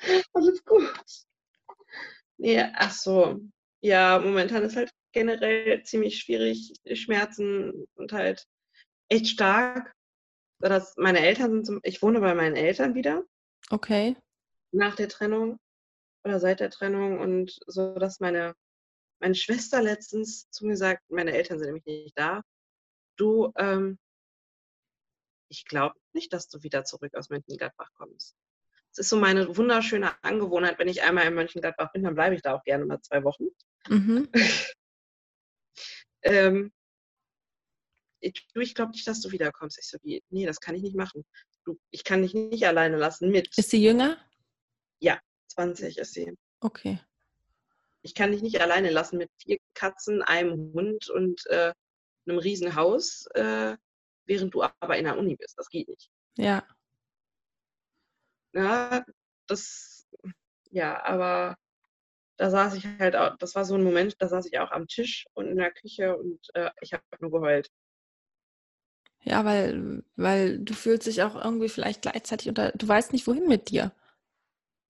Alles gut. Nee, ach so. Ja, momentan ist halt generell ziemlich schwierig. Schmerzen und halt echt stark. Dass meine Eltern sind zum, ich wohne bei meinen Eltern wieder. Okay. Nach der Trennung oder seit der Trennung und so, dass meine, meine Schwester letztens zu mir sagt, meine Eltern sind nämlich nicht da. Du, ähm, ich glaube nicht, dass du wieder zurück aus Mönchengladbach kommst. Es ist so meine wunderschöne Angewohnheit, wenn ich einmal in Mönchengladbach bin, dann bleibe ich da auch gerne mal zwei Wochen. Mhm. ähm, ich, ich glaube nicht, dass du wiederkommst. Ich so, wie, nee, das kann ich nicht machen. Du, ich kann dich nicht alleine lassen mit. Ist sie jünger? Ja, 20 ist sie. Okay. Ich kann dich nicht alleine lassen mit vier Katzen, einem Hund und äh, einem riesen Haus, äh, während du aber in der Uni bist. Das geht nicht. Ja. Ja, das, ja, aber da saß ich halt auch, das war so ein Moment, da saß ich auch am Tisch und in der Küche und äh, ich habe nur geheult. Ja, weil, weil du fühlst dich auch irgendwie vielleicht gleichzeitig unter, du weißt nicht, wohin mit dir.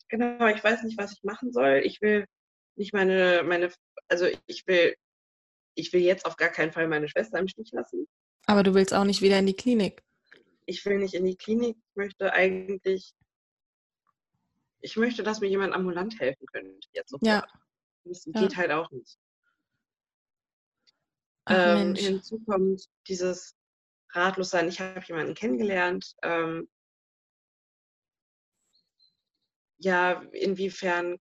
Genau, ich weiß nicht, was ich machen soll. Ich will nicht meine, meine, also ich will, ich will jetzt auf gar keinen Fall meine Schwester im Stich lassen. Aber du willst auch nicht wieder in die Klinik. Ich will nicht in die Klinik. Ich möchte eigentlich, ich möchte, dass mir jemand ambulant helfen könnte. Jetzt sofort. Ja. Das ja. geht halt auch nicht. Ach, ähm, hinzu kommt dieses Ratlossein. Ich habe jemanden kennengelernt. Ähm, ja, inwiefern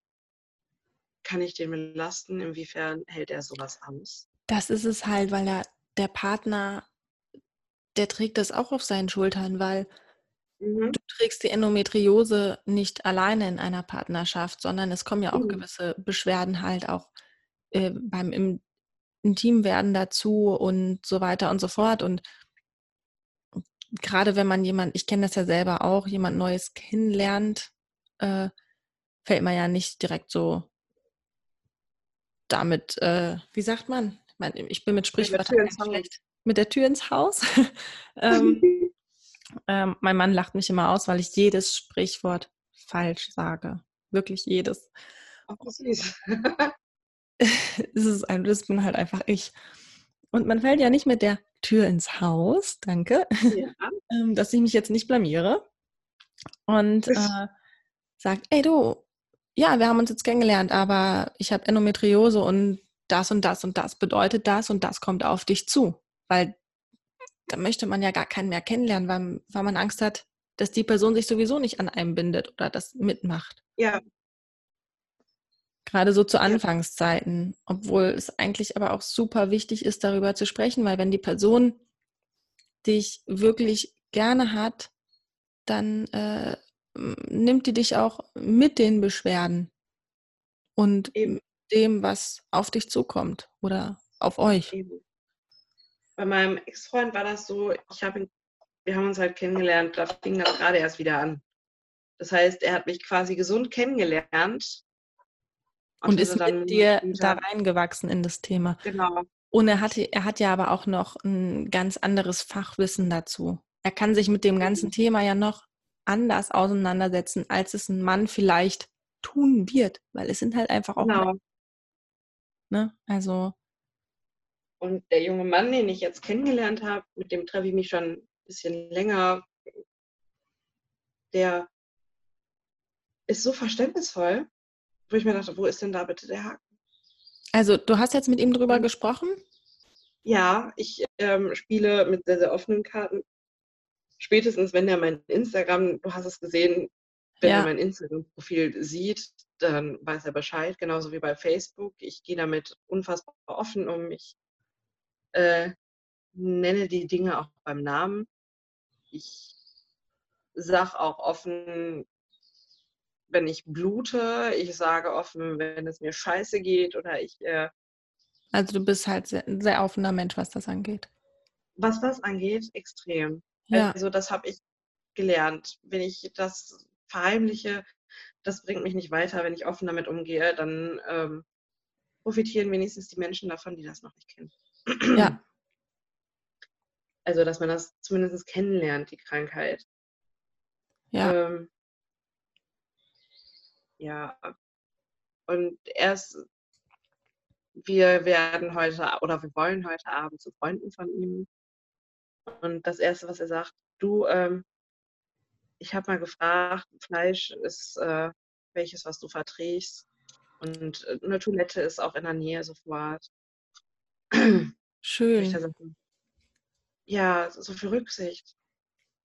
kann ich den belasten? Inwiefern hält er sowas aus? Das ist es halt, weil er, der Partner, der trägt das auch auf seinen Schultern, weil mhm. du trägst die Endometriose nicht alleine in einer Partnerschaft, sondern es kommen ja auch mhm. gewisse Beschwerden halt auch äh, beim im, Intimwerden dazu und so weiter und so fort. Und gerade wenn man jemand, ich kenne das ja selber auch, jemand Neues kennenlernt, äh, fällt man ja nicht direkt so damit, äh, wie sagt man? Ich bin mit Sprichwörtern schlecht. Mit der Tür ins Haus. ähm, ähm, mein Mann lacht mich immer aus, weil ich jedes Sprichwort falsch sage. Wirklich jedes. Ach, süß. es ist ein, das bin halt einfach ich. Und man fällt ja nicht mit der Tür ins Haus, danke, ja. ähm, dass ich mich jetzt nicht blamiere. Und äh, sagt, ey du, ja, wir haben uns jetzt kennengelernt, aber ich habe Endometriose und das und das und das bedeutet das und das kommt auf dich zu. Weil da möchte man ja gar keinen mehr kennenlernen, weil, weil man Angst hat, dass die Person sich sowieso nicht an einem bindet oder das mitmacht. Ja. Gerade so zu Anfangszeiten, obwohl es eigentlich aber auch super wichtig ist, darüber zu sprechen, weil wenn die Person dich wirklich gerne hat, dann äh, nimmt die dich auch mit den Beschwerden und Eben. dem, was auf dich zukommt oder auf euch. Eben. Bei meinem Ex-Freund war das so, ich habe ihn, wir haben uns halt kennengelernt, da fing das gerade erst wieder an. Das heißt, er hat mich quasi gesund kennengelernt. Und, und ist mit dir da reingewachsen in das Thema. Genau. Und er, hatte, er hat ja aber auch noch ein ganz anderes Fachwissen dazu. Er kann sich mit dem ganzen Thema ja noch anders auseinandersetzen, als es ein Mann vielleicht tun wird, weil es sind halt einfach auch genau. ne? Also und der junge Mann, den ich jetzt kennengelernt habe, mit dem treffe ich mich schon ein bisschen länger, der ist so verständnisvoll, wo ich mir dachte, wo ist denn da bitte der Haken? Also du hast jetzt mit ihm drüber gesprochen? Ja, ich ähm, spiele mit sehr, sehr offenen Karten spätestens wenn er mein Instagram, du hast es gesehen, wenn ja. er mein Instagram-Profil sieht, dann weiß er Bescheid, genauso wie bei Facebook. Ich gehe damit unfassbar offen um. Ich äh, nenne die Dinge auch beim Namen. Ich sage auch offen, wenn ich blute. Ich sage offen, wenn es mir scheiße geht oder ich. Äh, also du bist halt ein sehr offener Mensch, was das angeht. Was das angeht, extrem. Ja. Also das habe ich gelernt. Wenn ich das verheimliche, das bringt mich nicht weiter. Wenn ich offen damit umgehe, dann ähm, profitieren wenigstens die Menschen davon, die das noch nicht kennen. Ja. Also, dass man das zumindest kennenlernt, die Krankheit. Ja. Ähm, ja. Und erst, wir werden heute oder wir wollen heute Abend zu Freunden von ihm. Und das Erste, was er sagt, du, ähm, ich habe mal gefragt, Fleisch ist äh, welches, was du verträgst. Und äh, eine Toilette ist auch in der Nähe sofort. Schön. Ja, so viel Rücksicht.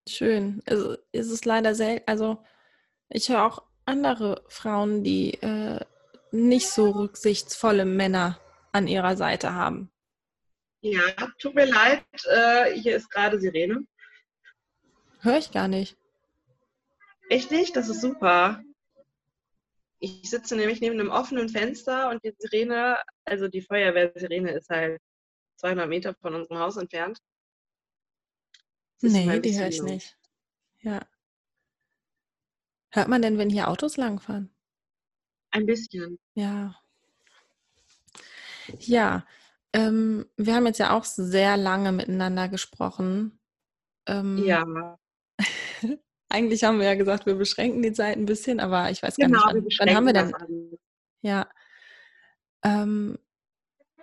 Schön. Also ist es leider selten, also ich höre auch andere Frauen, die äh, nicht so rücksichtsvolle Männer an ihrer Seite haben. Ja, tut mir leid, äh, hier ist gerade Sirene. Höre ich gar nicht. Echt nicht? Das ist super. Ich sitze nämlich neben einem offenen Fenster und die Sirene, also die Feuerwehrsirene ist halt 200 Meter von unserem Haus entfernt. Nee, die höre ich nicht. Ja. Hört man denn, wenn hier Autos langfahren? Ein bisschen. Ja. Ja, ähm, wir haben jetzt ja auch sehr lange miteinander gesprochen. Ähm, ja. eigentlich haben wir ja gesagt, wir beschränken die Zeit ein bisschen, aber ich weiß gar genau, nicht, wann, wann haben wir denn? Ja. Ähm,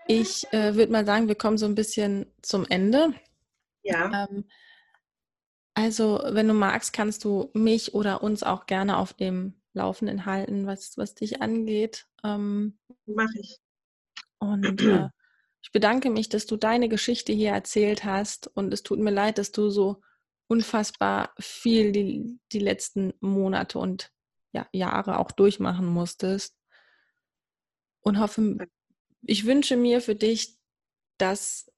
ich äh, würde mal sagen, wir kommen so ein bisschen zum Ende. Ja. Ähm, also, wenn du magst, kannst du mich oder uns auch gerne auf dem Laufenden halten, was, was dich angeht. Ähm, Mache ich. Und äh, ich bedanke mich, dass du deine Geschichte hier erzählt hast. Und es tut mir leid, dass du so unfassbar viel die, die letzten Monate und ja, Jahre auch durchmachen musstest. Und hoffe, ich wünsche mir für dich, dass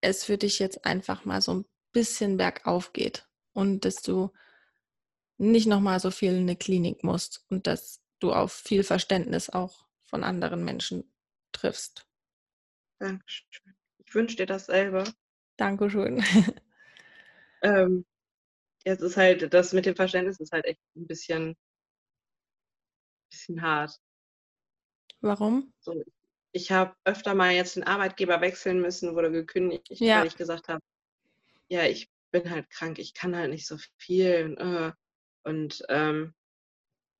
es für dich jetzt einfach mal so ein bisschen bergauf geht und dass du nicht nochmal so viel in eine Klinik musst und dass du auf viel Verständnis auch von anderen Menschen triffst. Dankeschön. Ich wünsche dir dasselbe. Dankeschön. ähm, jetzt ist halt, das mit dem Verständnis ist halt echt ein bisschen, bisschen hart. Warum? So, ich habe öfter mal jetzt den Arbeitgeber wechseln müssen, wurde gekündigt, ja. weil ich gesagt habe, ja, ich bin halt krank, ich kann halt nicht so viel. Und, äh, und ähm,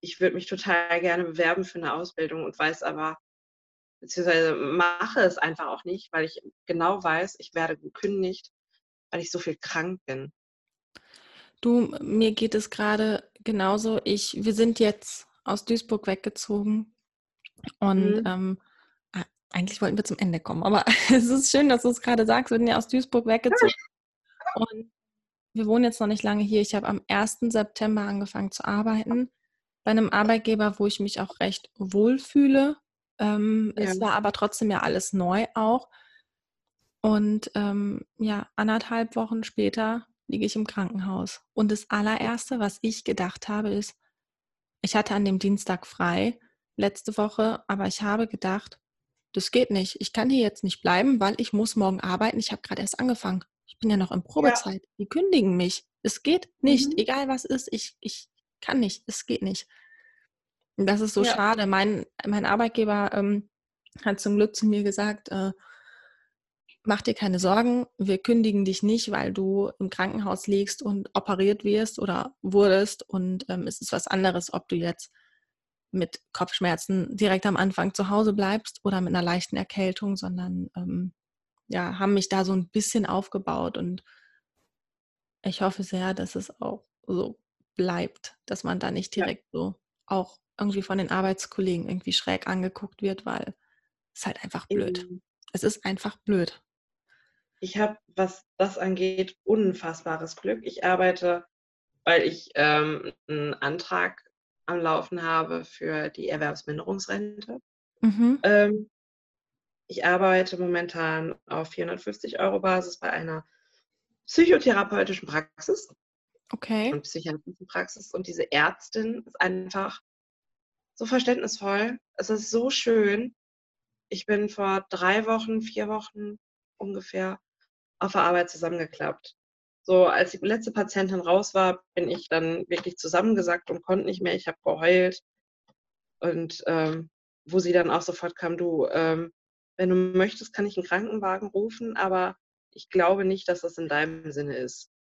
ich würde mich total gerne bewerben für eine Ausbildung und weiß aber, beziehungsweise mache es einfach auch nicht, weil ich genau weiß, ich werde gekündigt, weil ich so viel krank bin. Du, mir geht es gerade genauso. Ich, wir sind jetzt aus Duisburg weggezogen und mhm. ähm, eigentlich wollten wir zum Ende kommen, aber es ist schön, dass du es gerade sagst. Wir sind ja aus Duisburg weggezogen und wir wohnen jetzt noch nicht lange hier. Ich habe am 1. September angefangen zu arbeiten bei einem Arbeitgeber, wo ich mich auch recht wohlfühle. Ähm, ja. Es war aber trotzdem ja alles neu auch. Und ähm, ja, anderthalb Wochen später liege ich im Krankenhaus. Und das allererste, was ich gedacht habe, ist, ich hatte an dem Dienstag frei letzte Woche, aber ich habe gedacht, das geht nicht. Ich kann hier jetzt nicht bleiben, weil ich muss morgen arbeiten. Ich habe gerade erst angefangen. Ich bin ja noch in Probezeit. Ja. Die kündigen mich. Es geht nicht. Mhm. Egal was ist, ich, ich kann nicht. Es geht nicht. Und das ist so ja. schade. Mein, mein Arbeitgeber ähm, hat zum Glück zu mir gesagt, äh, mach dir keine Sorgen, wir kündigen dich nicht, weil du im Krankenhaus liegst und operiert wirst oder wurdest. Und ähm, es ist was anderes, ob du jetzt mit Kopfschmerzen direkt am Anfang zu Hause bleibst oder mit einer leichten Erkältung, sondern ähm, ja, haben mich da so ein bisschen aufgebaut und ich hoffe sehr, dass es auch so bleibt, dass man da nicht direkt ja. so auch irgendwie von den Arbeitskollegen irgendwie schräg angeguckt wird, weil es halt einfach blöd. Mhm. Es ist einfach blöd. Ich habe, was das angeht, unfassbares Glück. Ich arbeite, weil ich ähm, einen Antrag am Laufen habe für die Erwerbsminderungsrente. Mhm. Ähm, ich arbeite momentan auf 450 Euro Basis bei einer psychotherapeutischen Praxis. Okay. Und psychiatrischen Praxis. Und diese Ärztin ist einfach so verständnisvoll. Es ist so schön. Ich bin vor drei Wochen, vier Wochen ungefähr auf der Arbeit zusammengeklappt. So, als die letzte Patientin raus war, bin ich dann wirklich zusammengesackt und konnte nicht mehr. Ich habe geheult. Und ähm, wo sie dann auch sofort kam, du, ähm, wenn du möchtest, kann ich einen Krankenwagen rufen, aber ich glaube nicht, dass das in deinem Sinne ist.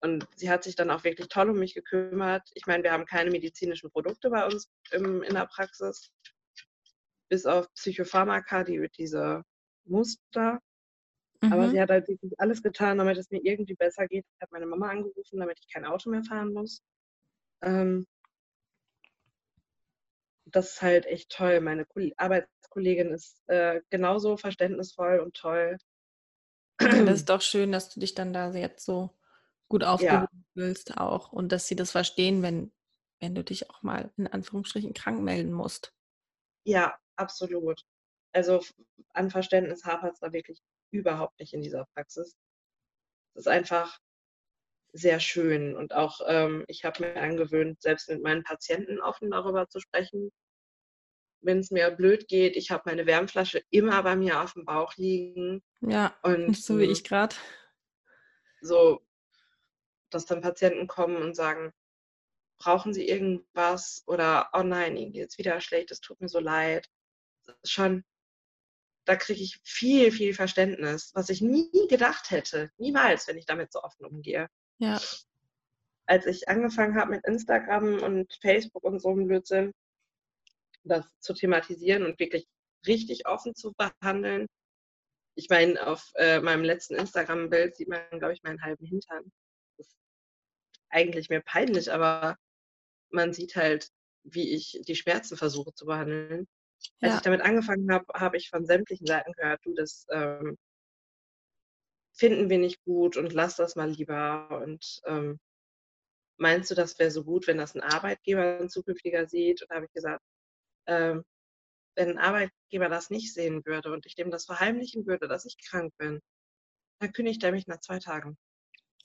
Und sie hat sich dann auch wirklich toll um mich gekümmert. Ich meine, wir haben keine medizinischen Produkte bei uns im, in der Praxis. bis auf Psychopharmaka, die, diese Muster. Mhm. Aber sie hat halt alles getan, damit es mir irgendwie besser geht. Ich habe meine Mama angerufen, damit ich kein Auto mehr fahren muss. Ähm, das ist halt echt toll. Meine Arbeitskollegin ist äh, genauso verständnisvoll und toll. Das ist doch schön, dass du dich dann da jetzt so gut aufgehoben ja. fühlst auch und dass sie das verstehen, wenn, wenn du dich auch mal in Anführungsstrichen krank melden musst. Ja, absolut. Also an Verständnis hapert es da wirklich überhaupt nicht in dieser Praxis. Es ist einfach sehr schön und auch ähm, ich habe mir angewöhnt, selbst mit meinen Patienten offen darüber zu sprechen. Wenn es mir blöd geht, ich habe meine Wärmflasche immer bei mir auf dem Bauch liegen. Ja, und so wie ich gerade. So, dass dann Patienten kommen und sagen, brauchen Sie irgendwas oder oh nein, Ihnen geht es wieder schlecht, es tut mir so leid. Schon, da kriege ich viel, viel Verständnis, was ich nie gedacht hätte. Niemals, wenn ich damit so offen umgehe. Ja. Als ich angefangen habe mit Instagram und Facebook und so einem Blödsinn, das zu thematisieren und wirklich richtig offen zu behandeln. Ich meine, auf äh, meinem letzten Instagram-Bild sieht man, glaube ich, meinen halben Hintern. Das ist eigentlich mir peinlich, aber man sieht halt, wie ich die Schmerzen versuche zu behandeln. Als ich damit angefangen habe, habe ich von sämtlichen Seiten gehört, du, das ähm, finden wir nicht gut und lass das mal lieber. Und ähm, meinst du, das wäre so gut, wenn das ein Arbeitgeber, ein zukünftiger sieht? Und da habe ich gesagt, ähm, wenn ein Arbeitgeber das nicht sehen würde und ich dem das verheimlichen würde, dass ich krank bin, dann kündigt er mich nach zwei Tagen.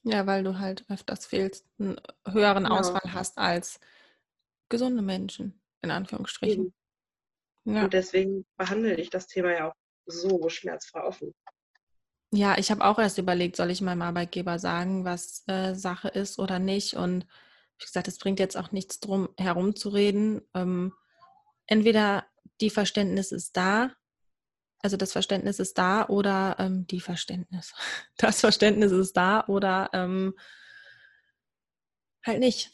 Ja, weil du halt öfters fehlst, einen höheren ja. Ausfall hast als gesunde Menschen, in Anführungsstrichen. Ja. Und deswegen behandle ich das Thema ja auch so schmerzfrei offen. Ja, ich habe auch erst überlegt, soll ich meinem Arbeitgeber sagen, was äh, Sache ist oder nicht. Und wie gesagt, es bringt jetzt auch nichts drum herumzureden. Ähm, entweder die Verständnis ist da, also das Verständnis ist da oder ähm, die Verständnis. Das Verständnis ist da oder ähm, halt nicht.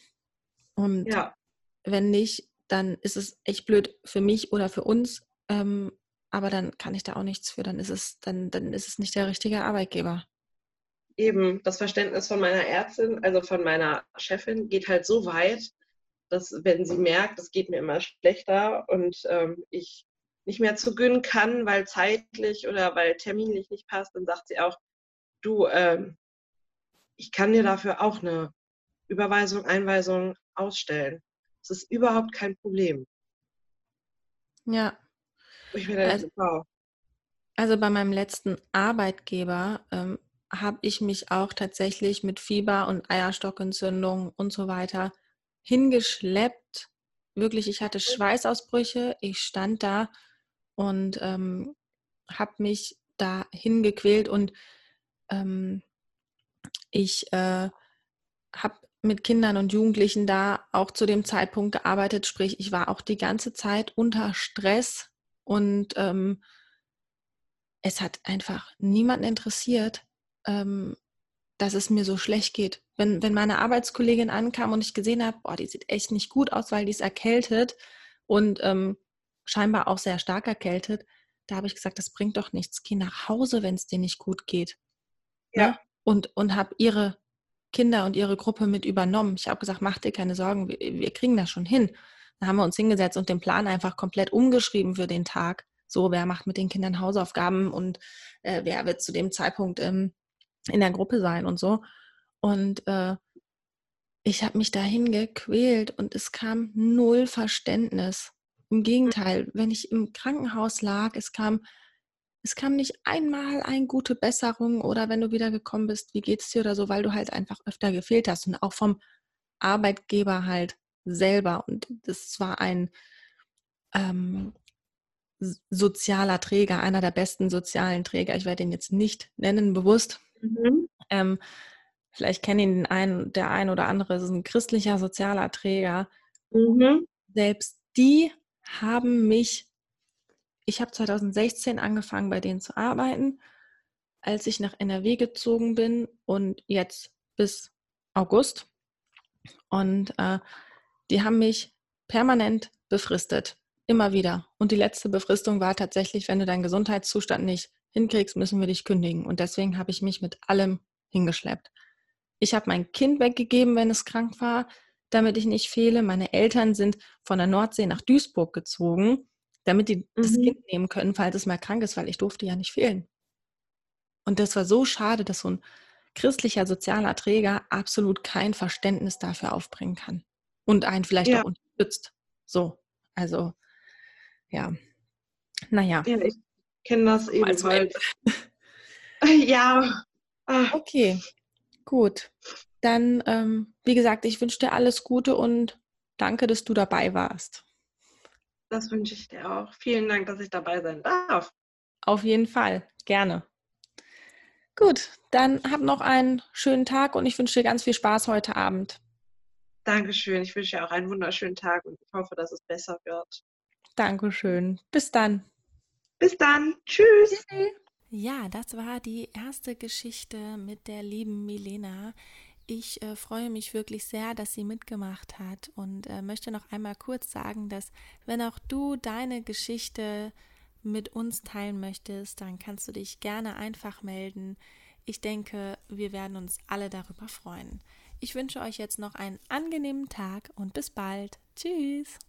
Und ja. wenn nicht, dann ist es echt blöd für mich oder für uns. Ähm, aber dann kann ich da auch nichts für. Dann ist es, dann, dann ist es nicht der richtige Arbeitgeber. Eben, das Verständnis von meiner Ärztin, also von meiner Chefin, geht halt so weit, dass wenn sie merkt, es geht mir immer schlechter und ähm, ich nicht mehr zu gönnen kann, weil zeitlich oder weil terminlich nicht passt, dann sagt sie auch, du, ähm, ich kann dir dafür auch eine Überweisung, Einweisung ausstellen. Das ist überhaupt kein Problem. Ja. Ich bin also, wow. also bei meinem letzten Arbeitgeber ähm, habe ich mich auch tatsächlich mit Fieber und Eierstockentzündung und so weiter hingeschleppt. Wirklich, ich hatte Schweißausbrüche, ich stand da und ähm, habe mich da hingequält und ähm, ich äh, habe mit Kindern und Jugendlichen da auch zu dem Zeitpunkt gearbeitet, sprich, ich war auch die ganze Zeit unter Stress und ähm, es hat einfach niemanden interessiert, ähm, dass es mir so schlecht geht. Wenn, wenn meine Arbeitskollegin ankam und ich gesehen habe, boah, die sieht echt nicht gut aus, weil die ist erkältet und ähm, scheinbar auch sehr stark erkältet, da habe ich gesagt, das bringt doch nichts. Geh nach Hause, wenn es dir nicht gut geht. Ja. Ne? Und, und habe ihre Kinder und ihre Gruppe mit übernommen. Ich habe gesagt, mach dir keine Sorgen, wir, wir kriegen das schon hin. Dann haben wir uns hingesetzt und den Plan einfach komplett umgeschrieben für den Tag. So, wer macht mit den Kindern Hausaufgaben und äh, wer wird zu dem Zeitpunkt ähm, in der Gruppe sein und so. Und äh, ich habe mich dahin gequält und es kam null Verständnis. Im Gegenteil, wenn ich im Krankenhaus lag, es kam es kam nicht einmal eine gute Besserung oder wenn du wieder gekommen bist, wie geht's dir oder so, weil du halt einfach öfter gefehlt hast und auch vom Arbeitgeber halt selber. Und das war ein ähm, sozialer Träger, einer der besten sozialen Träger. Ich werde ihn jetzt nicht nennen, bewusst. Mhm. Ähm, vielleicht kennen ihn einen, der ein oder andere, ist ein christlicher sozialer Träger. Mhm. Selbst die haben mich ich habe 2016 angefangen, bei denen zu arbeiten, als ich nach NRW gezogen bin und jetzt bis August. Und äh, die haben mich permanent befristet. Immer wieder. Und die letzte Befristung war tatsächlich, wenn du deinen Gesundheitszustand nicht hinkriegst, müssen wir dich kündigen. Und deswegen habe ich mich mit allem hingeschleppt. Ich habe mein Kind weggegeben, wenn es krank war, damit ich nicht fehle. Meine Eltern sind von der Nordsee nach Duisburg gezogen, damit die mhm. das Kind nehmen können, falls es mal krank ist, weil ich durfte ja nicht fehlen. Und das war so schade, dass so ein christlicher sozialer Träger absolut kein Verständnis dafür aufbringen kann und einen vielleicht ja. auch unterstützt. So, also ja, naja. Ja, ich kenne das ebenfalls. ja. Ah. Okay, gut. Dann, ähm, wie gesagt, ich wünsche dir alles Gute und danke, dass du dabei warst. Das wünsche ich dir auch. Vielen Dank, dass ich dabei sein darf. Auf jeden Fall, gerne. Gut, dann hab noch einen schönen Tag und ich wünsche dir ganz viel Spaß heute Abend. Dankeschön. Ich wünsche dir auch einen wunderschönen Tag und ich hoffe, dass es besser wird. Dankeschön. Bis dann. Bis dann. Tschüss. Ja, das war die erste Geschichte mit der lieben Milena. Ich äh, freue mich wirklich sehr, dass sie mitgemacht hat und äh, möchte noch einmal kurz sagen, dass wenn auch du deine Geschichte mit uns teilen möchtest, dann kannst du dich gerne einfach melden. Ich denke, wir werden uns alle darüber freuen. Ich wünsche euch jetzt noch einen angenehmen Tag und bis bald. Tschüss.